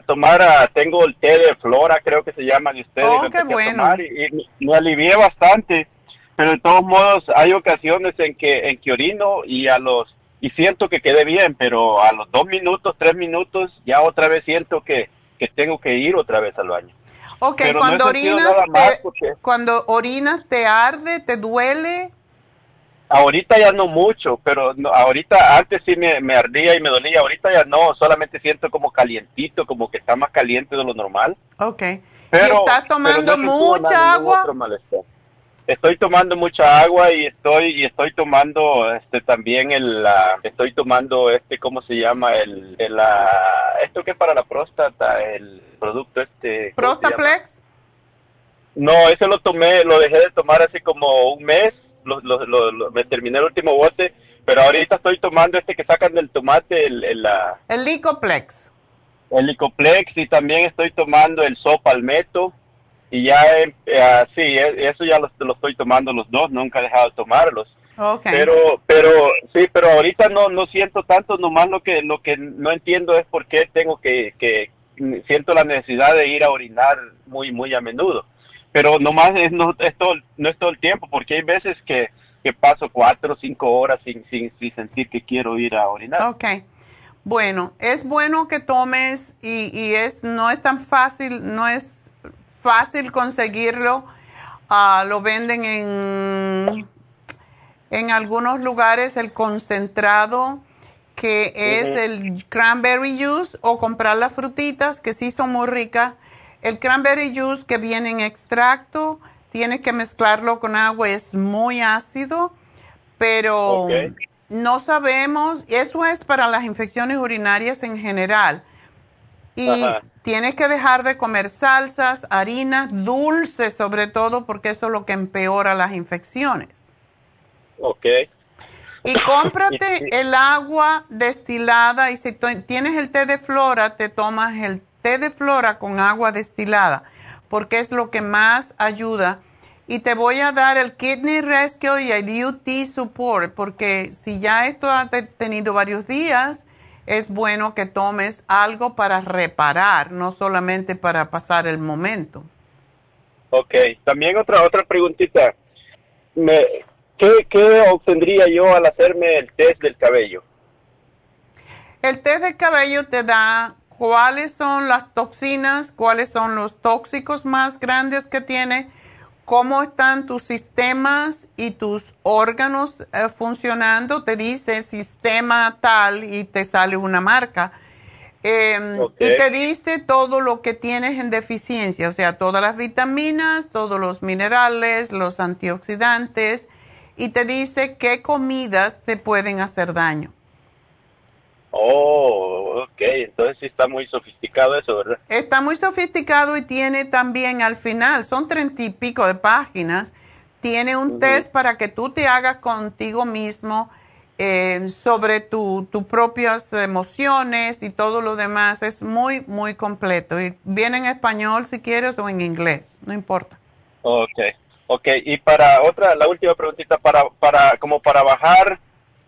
tomar, a, tengo el té de flora, creo que se llama de ustedes. Oh, qué bueno. y, me alivié bastante, pero de todos modos hay ocasiones en que, en que orino y a los y siento que quedé bien, pero a los dos minutos, tres minutos, ya otra vez siento que, que tengo que ir otra vez al baño. Ok, cuando orinas, te, cuando orinas, ¿te arde, te duele? Ahorita ya no mucho, pero ahorita antes sí me, me, ardía y me dolía, ahorita ya no, solamente siento como calientito, como que está más caliente de lo normal. Ok. Pero, estás tomando mucha agua? Estoy tomando mucha agua y estoy y estoy tomando este también el estoy tomando este cómo se llama el, el esto que es para la próstata el producto este Prostaplex. No ese lo tomé lo dejé de tomar hace como un mes lo, lo, me terminé el último bote pero ahorita estoy tomando este que sacan del tomate el el, el licoplex. El licoplex y también estoy tomando el sopalmeto y ya, eh, sí, e, eso ya lo, estoy tomando los dos, nunca he dejado de tomarlos. Pero, pero, sí, pero ahorita no, no siento tanto, nomás lo que, lo que no entiendo es por qué tengo que, que, siento la necesidad de ir a orinar muy, muy a menudo. Pero nomás es, no, es todo, no es todo el tiempo, porque hay veces que, que paso cuatro o cinco horas sin, sin, sin sentir que quiero ir a orinar. Ok. Bueno, es bueno que tomes y, y es, no es tan fácil, no es fácil conseguirlo. Ah, lo venden en, en algunos lugares el concentrado que es el cranberry juice, o comprar las frutitas, que sí son muy ricas. El cranberry juice que viene en extracto, tienes que mezclarlo con agua, es muy ácido, pero no sabemos, eso es para las infecciones urinarias en general. Y tienes que dejar de comer salsas, harinas, dulces sobre todo, porque eso es lo que empeora las infecciones. Ok. Y cómprate el agua destilada y si tienes el té de flora, te tomas el té de flora con agua destilada, porque es lo que más ayuda. Y te voy a dar el Kidney Rescue y el UT Support, porque si ya esto ha tenido varios días, es bueno que tomes algo para reparar, no solamente para pasar el momento. Ok, también otra otra preguntita. Me, ¿qué, ¿Qué obtendría yo al hacerme el test del cabello? El test del cabello te da cuáles son las toxinas, cuáles son los tóxicos más grandes que tiene cómo están tus sistemas y tus órganos eh, funcionando. Te dice sistema tal y te sale una marca. Em, y te dice todo lo que tienes en deficiencia, o sea, todas las vitaminas, todos los minerales, los antioxidantes, y te dice qué comidas te pueden hacer daño. Oh, ok, entonces sí está muy sofisticado eso, ¿verdad? Está muy sofisticado y tiene también al final, son treinta y pico de páginas, tiene un test para que tú te hagas contigo mismo eh, sobre tus propias emociones y todo lo demás. Es muy, muy completo. Y viene en español si quieres o en inglés, no importa. Ok, ok. Y para otra, la última preguntita, para, para, como para bajar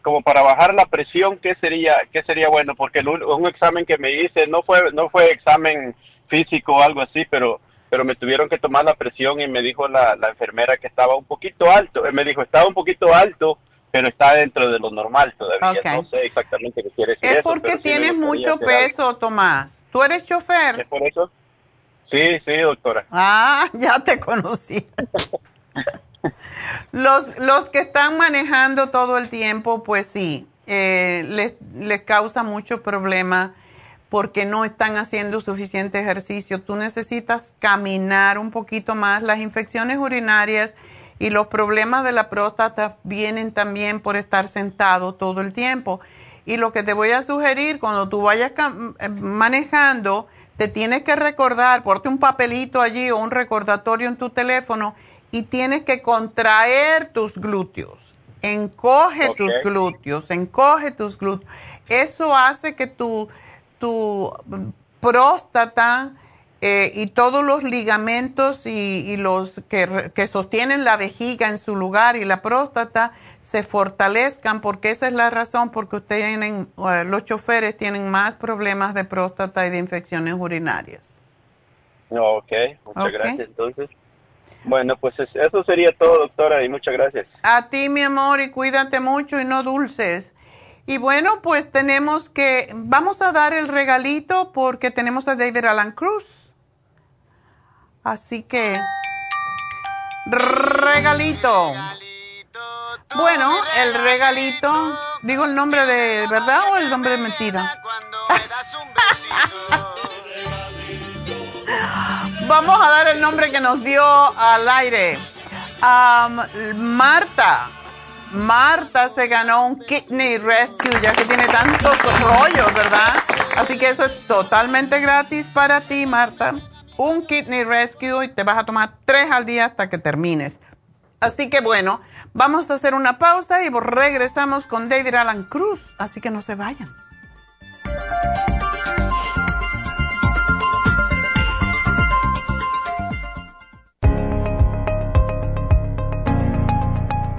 como para bajar la presión, ¿qué sería, qué sería bueno? Porque un examen que me hice no fue, no fue examen físico o algo así, pero, pero me tuvieron que tomar la presión y me dijo la, la enfermera que estaba un poquito alto. Me dijo, estaba un poquito alto, pero está dentro de lo normal todavía. No sé exactamente qué quiere decir. Es porque tienes mucho peso, Tomás. ¿Tú eres chofer? ¿Es por eso? Sí, sí, doctora. Ah, ya te conocí. los, los que están manejando todo el tiempo, pues sí, eh, les, les causa mucho problema porque no están haciendo suficiente ejercicio. Tú necesitas caminar un poquito más. Las infecciones urinarias y los problemas de la próstata vienen también por estar sentado todo el tiempo. Y lo que te voy a sugerir, cuando tú vayas eh, manejando, te tienes que recordar, ponte un papelito allí o un recordatorio en tu teléfono y tienes que contraer tus glúteos. Encoge tus glúteos, encoge tus glúteos. Eso hace que tu, tu próstata eh, y todos los ligamentos y, los que, que, sostienen la vejiga en su lugar y la próstata se fortalezcan porque esa es la razón porque ustedes tienen, eh, los choferes tienen más problemas de próstata y de infecciones urinarias. Ok, muchas gracias entonces. Bueno, pues eso sería todo, doctora, y muchas gracias. A ti, mi amor, y cuídate mucho y no dulces. Y bueno, pues tenemos que, vamos a dar el regalito porque tenemos a David Alan Cruz. Así que, regalito. Bueno, el regalito, digo el nombre de verdad o el nombre de mentira. Vamos a dar el nombre que nos dio al aire. Marta. Marta se ganó un Kidney Rescue, ya que tiene tantos rollos, ¿verdad? Así que eso es totalmente gratis para ti, Marta. Un Kidney Rescue y te vas a tomar tres al día hasta que termines. Así que bueno, vamos a hacer una pausa y regresamos con David Alan Cruz. Así que no se vayan.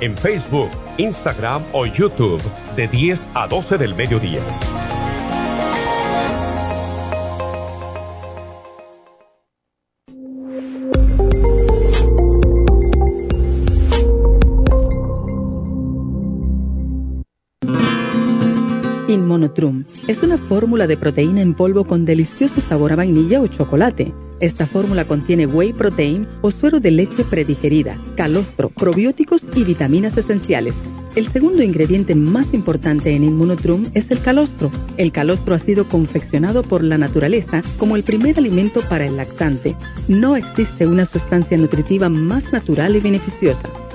en Facebook, Instagram o YouTube de 10 a 12 del mediodía. Inmonotrum es una fórmula de proteína en polvo con delicioso sabor a vainilla o chocolate. Esta fórmula contiene whey protein o suero de leche predigerida, calostro, probióticos y vitaminas esenciales. El segundo ingrediente más importante en Inmunotrum es el calostro. El calostro ha sido confeccionado por la naturaleza como el primer alimento para el lactante. No existe una sustancia nutritiva más natural y beneficiosa.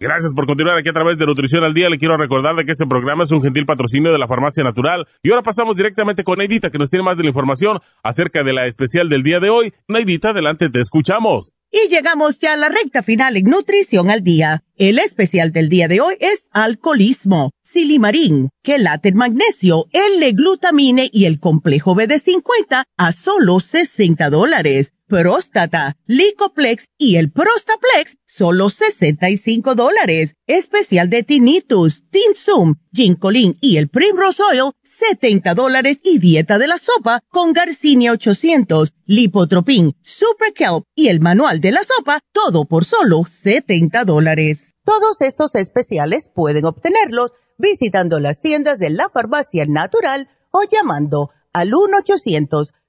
Gracias por continuar aquí a través de Nutrición al Día. Le quiero recordar de que este programa es un gentil patrocinio de la Farmacia Natural. Y ahora pasamos directamente con Neidita, que nos tiene más de la información acerca de la especial del día de hoy. Neidita, adelante, te escuchamos. Y llegamos ya a la recta final en Nutrición al Día. El especial del día de hoy es alcoholismo, silimarín, quelate magnesio, L-glutamine y el complejo BD50 a solo 60 dólares próstata, Licoplex y el Prostaplex, solo 65 dólares. Especial de Tinnitus, Tinsum, Ginkolin y el Primrose Oil, 70 dólares. Y dieta de la sopa con Garcinia 800, Lipotropin, Super Kelp y el manual de la sopa, todo por solo 70 dólares. Todos estos especiales pueden obtenerlos visitando las tiendas de la farmacia natural o llamando al 1 800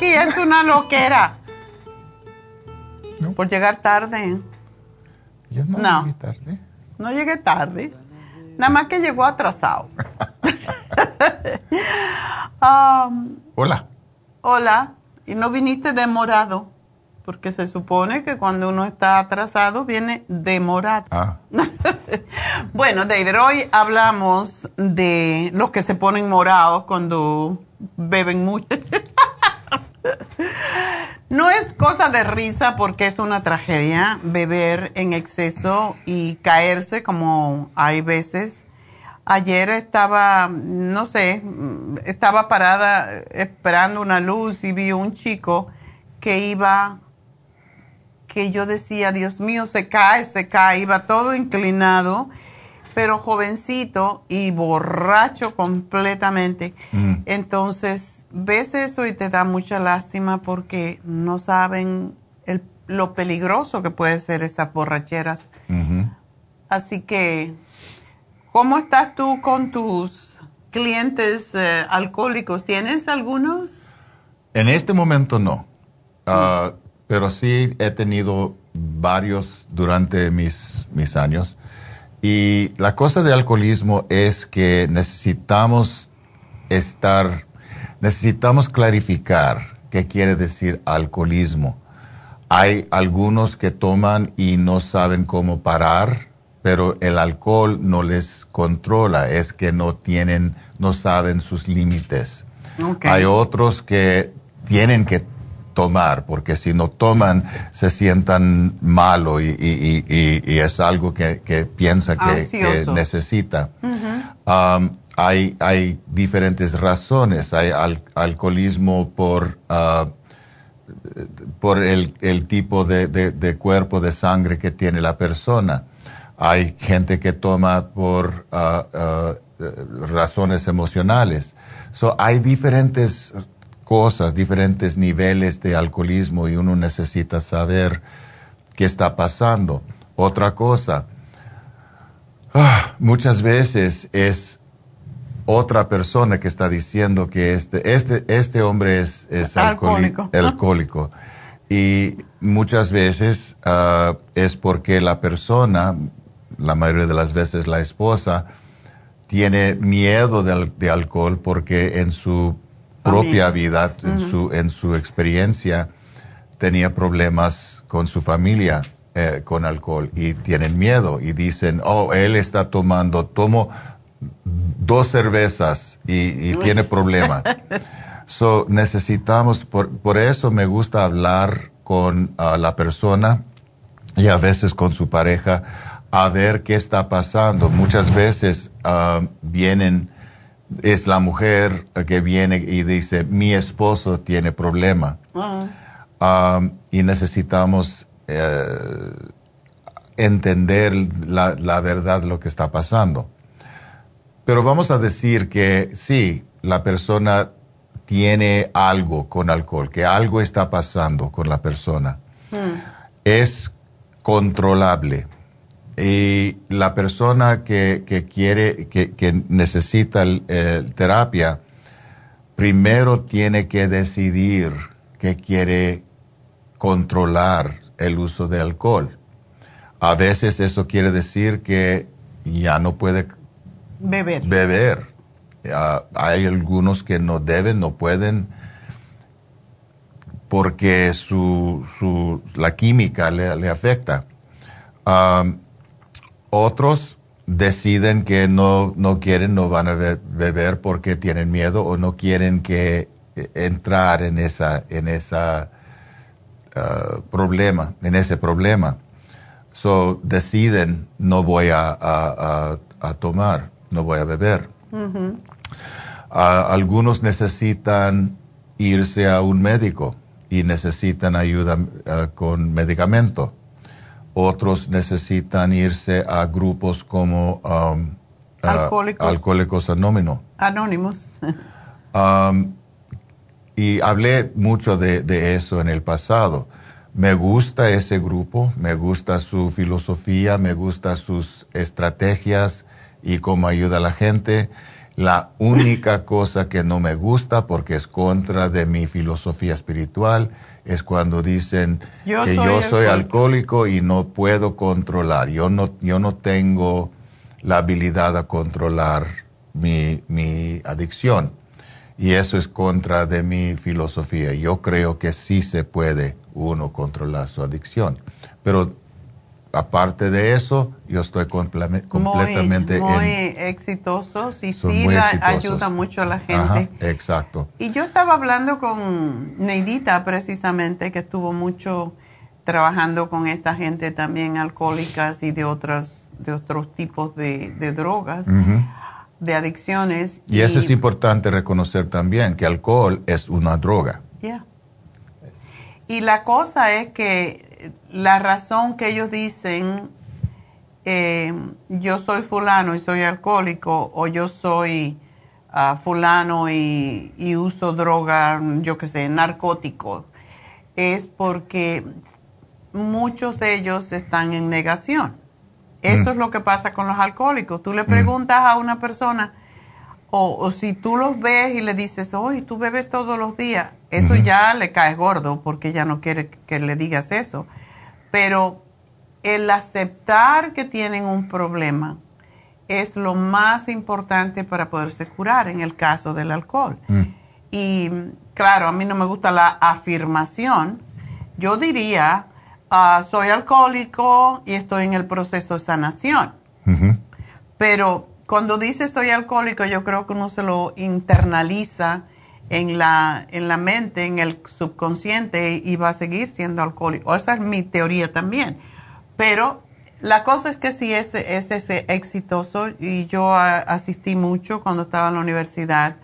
Aquí es una loquera. Por llegar tarde. Yo no, llegué tarde. No llegué tarde. Nada más que llegó atrasado. Um, hola. Hola. Y no viniste demorado. Porque se supone que cuando uno está atrasado viene demorado. Ah. bueno, David, hoy hablamos de los que se ponen morados cuando beben mucho. No es cosa de risa porque es una tragedia beber en exceso y caerse como hay veces. Ayer estaba, no sé, estaba parada esperando una luz y vi un chico que iba, que yo decía, Dios mío, se cae, se cae, iba todo inclinado pero jovencito y borracho completamente. Mm. Entonces, ves eso y te da mucha lástima porque no saben el, lo peligroso que puede ser esas borracheras. Así que, ¿cómo estás tú con tus clientes eh, alcohólicos? ¿Tienes algunos? En este momento no, ah, pero sí he tenido varios durante mis, mis años. Y la cosa del alcoholismo es que necesitamos estar, necesitamos clarificar qué quiere decir alcoholismo. Hay algunos que toman y no saben cómo parar, pero el alcohol no les controla, es que no tienen, no saben sus límites. Hay otros que tienen que tomar, porque si no toman se sientan malo y, es algo que, piensa que, necesita. Um, hay, diferentes razones. Hay alcoholismo por, uh, por el, tipo de, cuerpo de sangre que tiene la persona. Hay gente que toma por uh, uh, razones emocionales. So, hay diferentes cosas, diferentes niveles de alcoholismo y uno necesita saber qué está pasando. Otra cosa, ah, muchas veces es otra persona que está diciendo que este, este, este hombre es, es alcohólico. alcohólico. Y muchas veces ah, es porque la persona, la mayoría de las veces la esposa, tiene miedo de, de alcohol porque en su propia vida, en, su, en su experiencia, tenía problemas con su familia eh, con alcohol y tienen miedo y dicen, oh, él está tomando, tomo dos cervezas y, tiene problema. so, necesitamos, por, por, eso me gusta hablar con la persona y a veces con su pareja a ver qué está pasando. Muchas veces ah, vienen es la mujer que viene y dice, mi esposo tiene problema. Ah. y necesitamos eh, entender la, la, verdad lo que está pasando. Pero vamos a decir que sí, la persona tiene algo con alcohol, que algo está pasando con la persona. Hmm. Es controlable y la persona que, quiere, que, necesita terapia, primero tiene que decidir que quiere controlar el uso de alcohol. A veces eso quiere decir que ya no puede beber. beber. hay algunos que no deben, no pueden, porque su, su, la química le, afecta. Otros deciden que no, no quieren, no van a beber porque tienen miedo o no quieren que eh, entrar en esa, en esa uh, problema, en ese problema. So deciden no voy a, a, tomar, no voy a beber. algunos necesitan irse a un médico y necesitan ayuda uh, con medicamento otros necesitan irse a grupos como um, alcohólicos. Anónimos. Um, y hablé mucho de, eso en el pasado. Me gusta ese grupo, me gusta su filosofía, me gusta sus estrategias y cómo ayuda a la gente. La única cosa que no me gusta, porque es contra de mi filosofía espiritual, es cuando dicen que yo soy alcohólico. y no puedo controlar. Yo no, yo no tengo la habilidad a controlar mi, mi adicción. Y eso es contra de mi filosofía. Yo creo que sí se puede uno controlar su adicción. Pero aparte de eso, yo estoy completamente muy, exitosos y sí ayuda mucho a la gente. exacto. Y yo estaba hablando con Neidita precisamente, que estuvo mucho trabajando con esta gente también alcohólicas y de otras de otros tipos de, drogas, de adicciones. Y, eso es importante reconocer también, que alcohol es una droga. Y la cosa es que la razón que ellos dicen, eh, yo soy fulano y soy alcohólico, o yo soy ah, fulano y, y, uso droga, yo qué sé, narcótico, es porque muchos de ellos están en negación. Eso mm. es lo que pasa con los alcohólicos. Tú le mm. preguntas a una persona, o, si tú los ves y le dices, oye, tú bebes todos los días, eso ya le cae gordo porque ya no quiere que le digas eso. Pero el aceptar que tienen un problema es lo más importante para poderse curar en el caso del alcohol. Mm. Y claro, a mí no me gusta la afirmación. Yo diría, Ah, soy alcohólico y estoy en el proceso de sanación. Pero cuando dice soy alcohólico, yo creo que uno se lo internaliza en la, en la mente, en el subconsciente y va a seguir siendo alcohólico. Esa es mi teoría también. Pero la cosa es que sí es, es ese exitoso y yo asistí mucho cuando estaba en la universidad,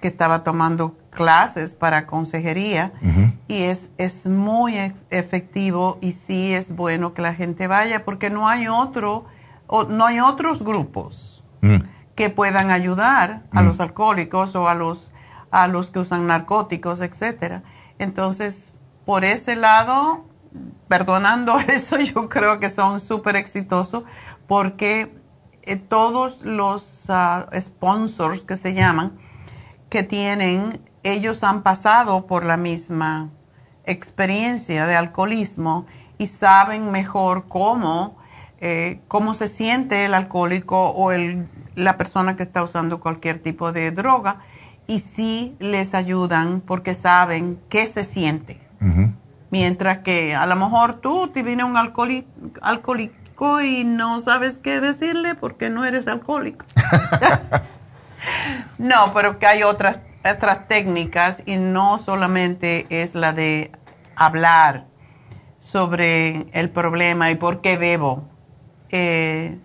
que estaba tomando clases para consejería y es, es muy e, efectivo y sí es bueno que la gente vaya porque no hay otro, o, no hay otros grupos mm. Que puedan ayudar a mm. los alcohólicos o a los, a los que usan narcóticos, etcétera. Entonces, por ese lado, perdonando eso, yo creo que son súper exitosos porque eh, todos los ah, sponsors que se llaman, que tienen ellos han pasado por la misma experiencia de alcoholismo y saben mejor cómo, eh, cómo se siente el alcohólico o el, la persona que está usando cualquier tipo de droga y sí les ayudan porque saben qué se siente. Mientras que a lo mejor tú te viene un alcohólico y no sabes qué decirle porque no eres alcohólico. no, pero que hay otras otras técnicas y no solamente es la de hablar sobre el problema y por qué bebo. Eh,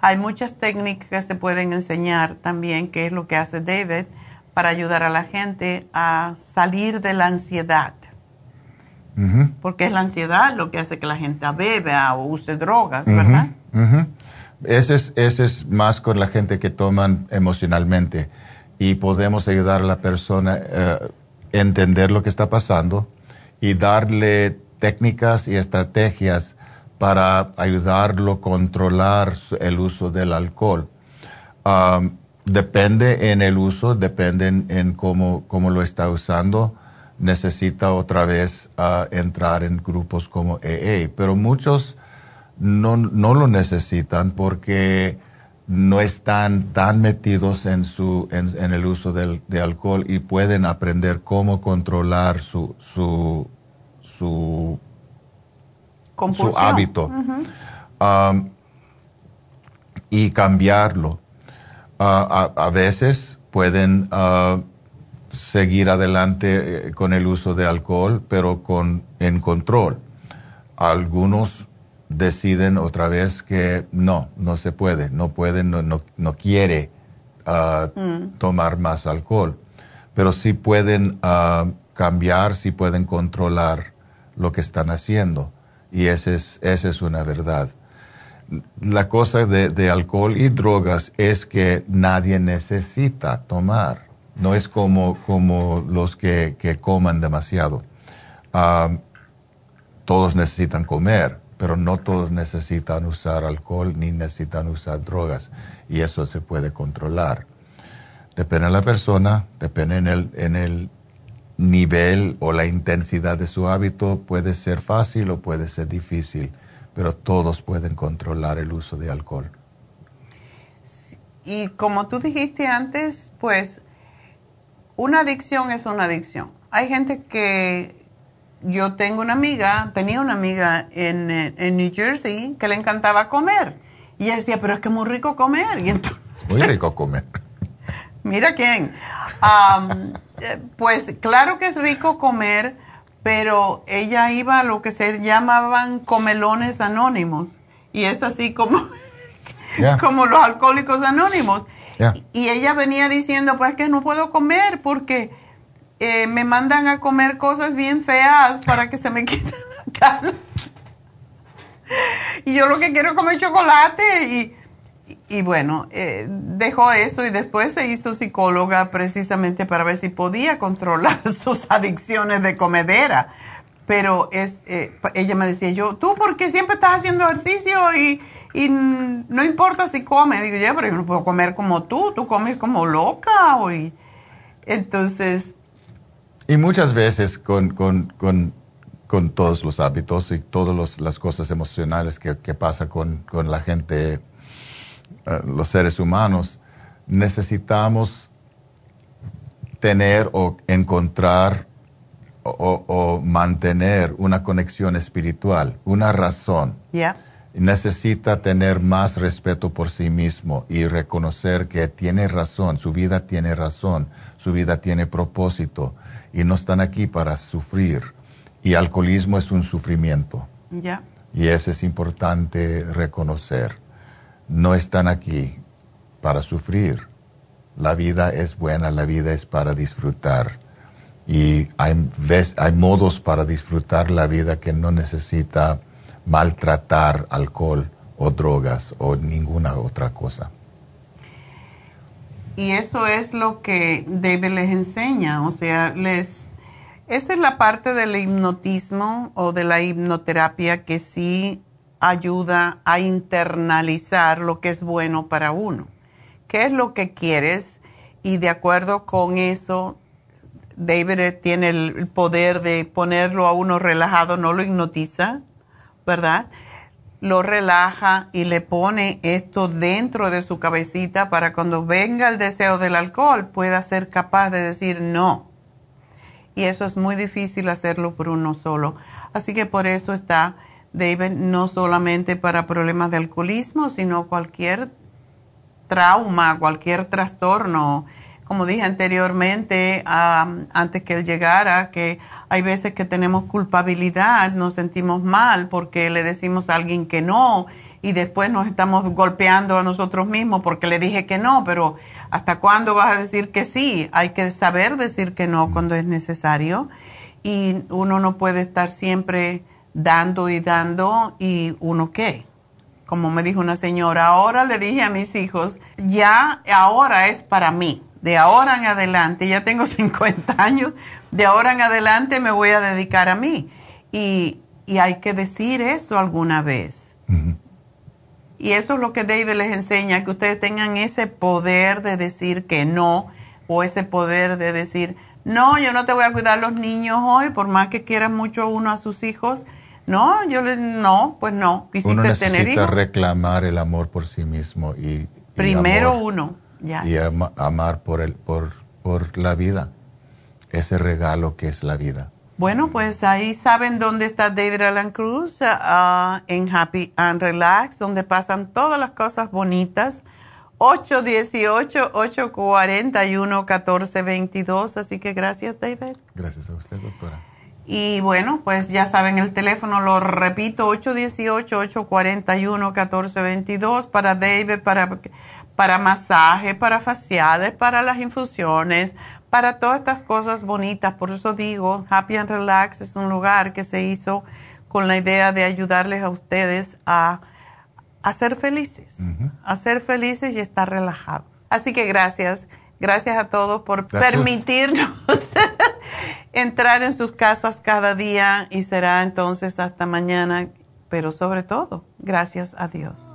hay muchas técnicas que se pueden enseñar también, que es lo que hace David, para ayudar a la gente a salir de la ansiedad. Porque es la ansiedad lo que hace que la gente beba o use drogas, ¿verdad? Ese, es, ese es más con la gente que toman emocionalmente y podemos ayudar a la persona a eh, entender lo que está pasando y darle técnicas y estrategias para ayudarlo a controlar el uso del alcohol. depende en el uso, depende en, cómo, cómo, lo está usando. Necesita otra vez ah, entrar en grupos como AA, pero muchos no, no lo necesitan porque no están tan metidos en, su, en, el uso del, de alcohol y pueden aprender cómo controlar su, su, su, su hábito um, y cambiarlo. Uh, a, veces pueden uh, seguir adelante eh, con el uso de alcohol, pero con, en control. Algunos deciden otra vez que no, no se puede, no puede, no, no, quiere ah, mm. tomar más alcohol, pero sí pueden ah, cambiar, sí pueden controlar lo que están haciendo y esa es, esa es una verdad. La cosa de, alcohol y drogas es que nadie necesita tomar, no es como, como los que, coman demasiado. Todos necesitan comer, pero no todos necesitan usar alcohol ni necesitan usar drogas y eso se puede controlar. Depende de la persona, depende en el, en el nivel o la intensidad de su hábito, puede ser fácil o puede ser difícil, pero todos pueden controlar el uso de alcohol. Y como tú dijiste antes, pues una adicción es una adicción. Hay gente que yo tengo una amiga, tenía una amiga en, en, New Jersey que le encantaba comer. Y ella decía, pero es que es muy rico comer. Y entonces, muy rico comer. Mira quién. Pues claro que es rico comer, pero ella iba a lo que se llamaban comelones anónimos. Y es así como, como los alcohólicos anónimos. Y ella venía diciendo, pues que no puedo comer porque eh, me mandan a comer cosas bien feas para que se me quiten la cara. y yo lo que quiero es comer chocolate. Y, y bueno, eh, dejó eso y después se hizo psicóloga precisamente para ver si podía controlar sus adicciones de comedera. Pero es, eh, ella me decía, yo, tú porque siempre estás haciendo ejercicio y, y no importa si comes. Digo, ya, pero yo no puedo comer como tú, tú comes como loca. hoy entonces... Y muchas veces con, con, con, todos los hábitos y todas las cosas emocionales que, que pasa con, con la gente los seres humanos, necesitamos tener o encontrar o, mantener una conexión espiritual, una razón. Necesita tener más respeto por sí mismo y reconocer que tiene razón, su vida tiene razón, su vida tiene propósito y no están aquí para sufrir. Y alcoholismo es un sufrimiento. Y eso es importante reconocer no están aquí para sufrir. La vida es buena, la vida es para disfrutar. Y hay, modos para disfrutar la vida que no necesita maltratar alcohol o drogas o ninguna otra cosa. Y eso es lo que David les enseña, o sea, les esa es la parte del hipnotismo o de la hipnoterapia que sí ayuda a internalizar lo que es bueno para uno. ¿Qué es lo que quieres? Y de acuerdo con eso, David tiene el poder de ponerlo a uno relajado, no lo hipnotiza, ¿verdad? Lo relaja y le pone esto dentro de su cabecita para cuando venga el deseo del alcohol pueda ser capaz de decir no. Y eso es muy difícil hacerlo por uno solo. Así que por eso está David, no solamente para problemas de alcoholismo, sino cualquier trauma, cualquier trastorno. Como dije anteriormente, antes que él llegara, que hay veces que tenemos culpabilidad, nos sentimos mal porque le decimos a alguien que no y después nos estamos golpeando a nosotros mismos porque le dije que no, pero ¿hasta cuándo vas a decir que sí? Hay que saber decir que no cuando es necesario y uno no puede estar siempre dando y dando y uno qué. Como me dijo una señora, ahora le dije a mis hijos, ya ahora es para mí. De ahora en adelante, ya tengo 50 años, de ahora en adelante me voy a dedicar a mí. Y, y hay que decir eso alguna vez. Y eso es lo que David les enseña, que ustedes tengan ese poder de decir que no, o ese poder de decir, no, yo no te voy a cuidar los niños hoy, por más que quieran mucho uno a sus hijos, no, yo le, no, pues no. Quisiste uno necesita reclamar el amor por sí mismo y primero uno, ya. Y amar por el, por, por la vida, ese regalo que es la vida. Bueno, pues ahí saben dónde está David Alan Cruz, ah, en Happy and Relax, donde pasan todas las cosas bonitas. 818-841-1422. Así que gracias, David. Gracias a usted, doctora. Y bueno, pues ya saben el teléfono, lo repito, 818-841-1422 para David, para, para masaje, para faciales, para las infusiones, para todas estas cosas bonitas. Por eso digo, Happy and Relax es un lugar que se hizo con la idea de ayudarles a ustedes a, a ser felices, a ser felices y estar relajados. Así que gracias. Gracias a todos por permitirnos entrar en sus casas cada día y será entonces hasta mañana, pero sobre todo, gracias a Dios.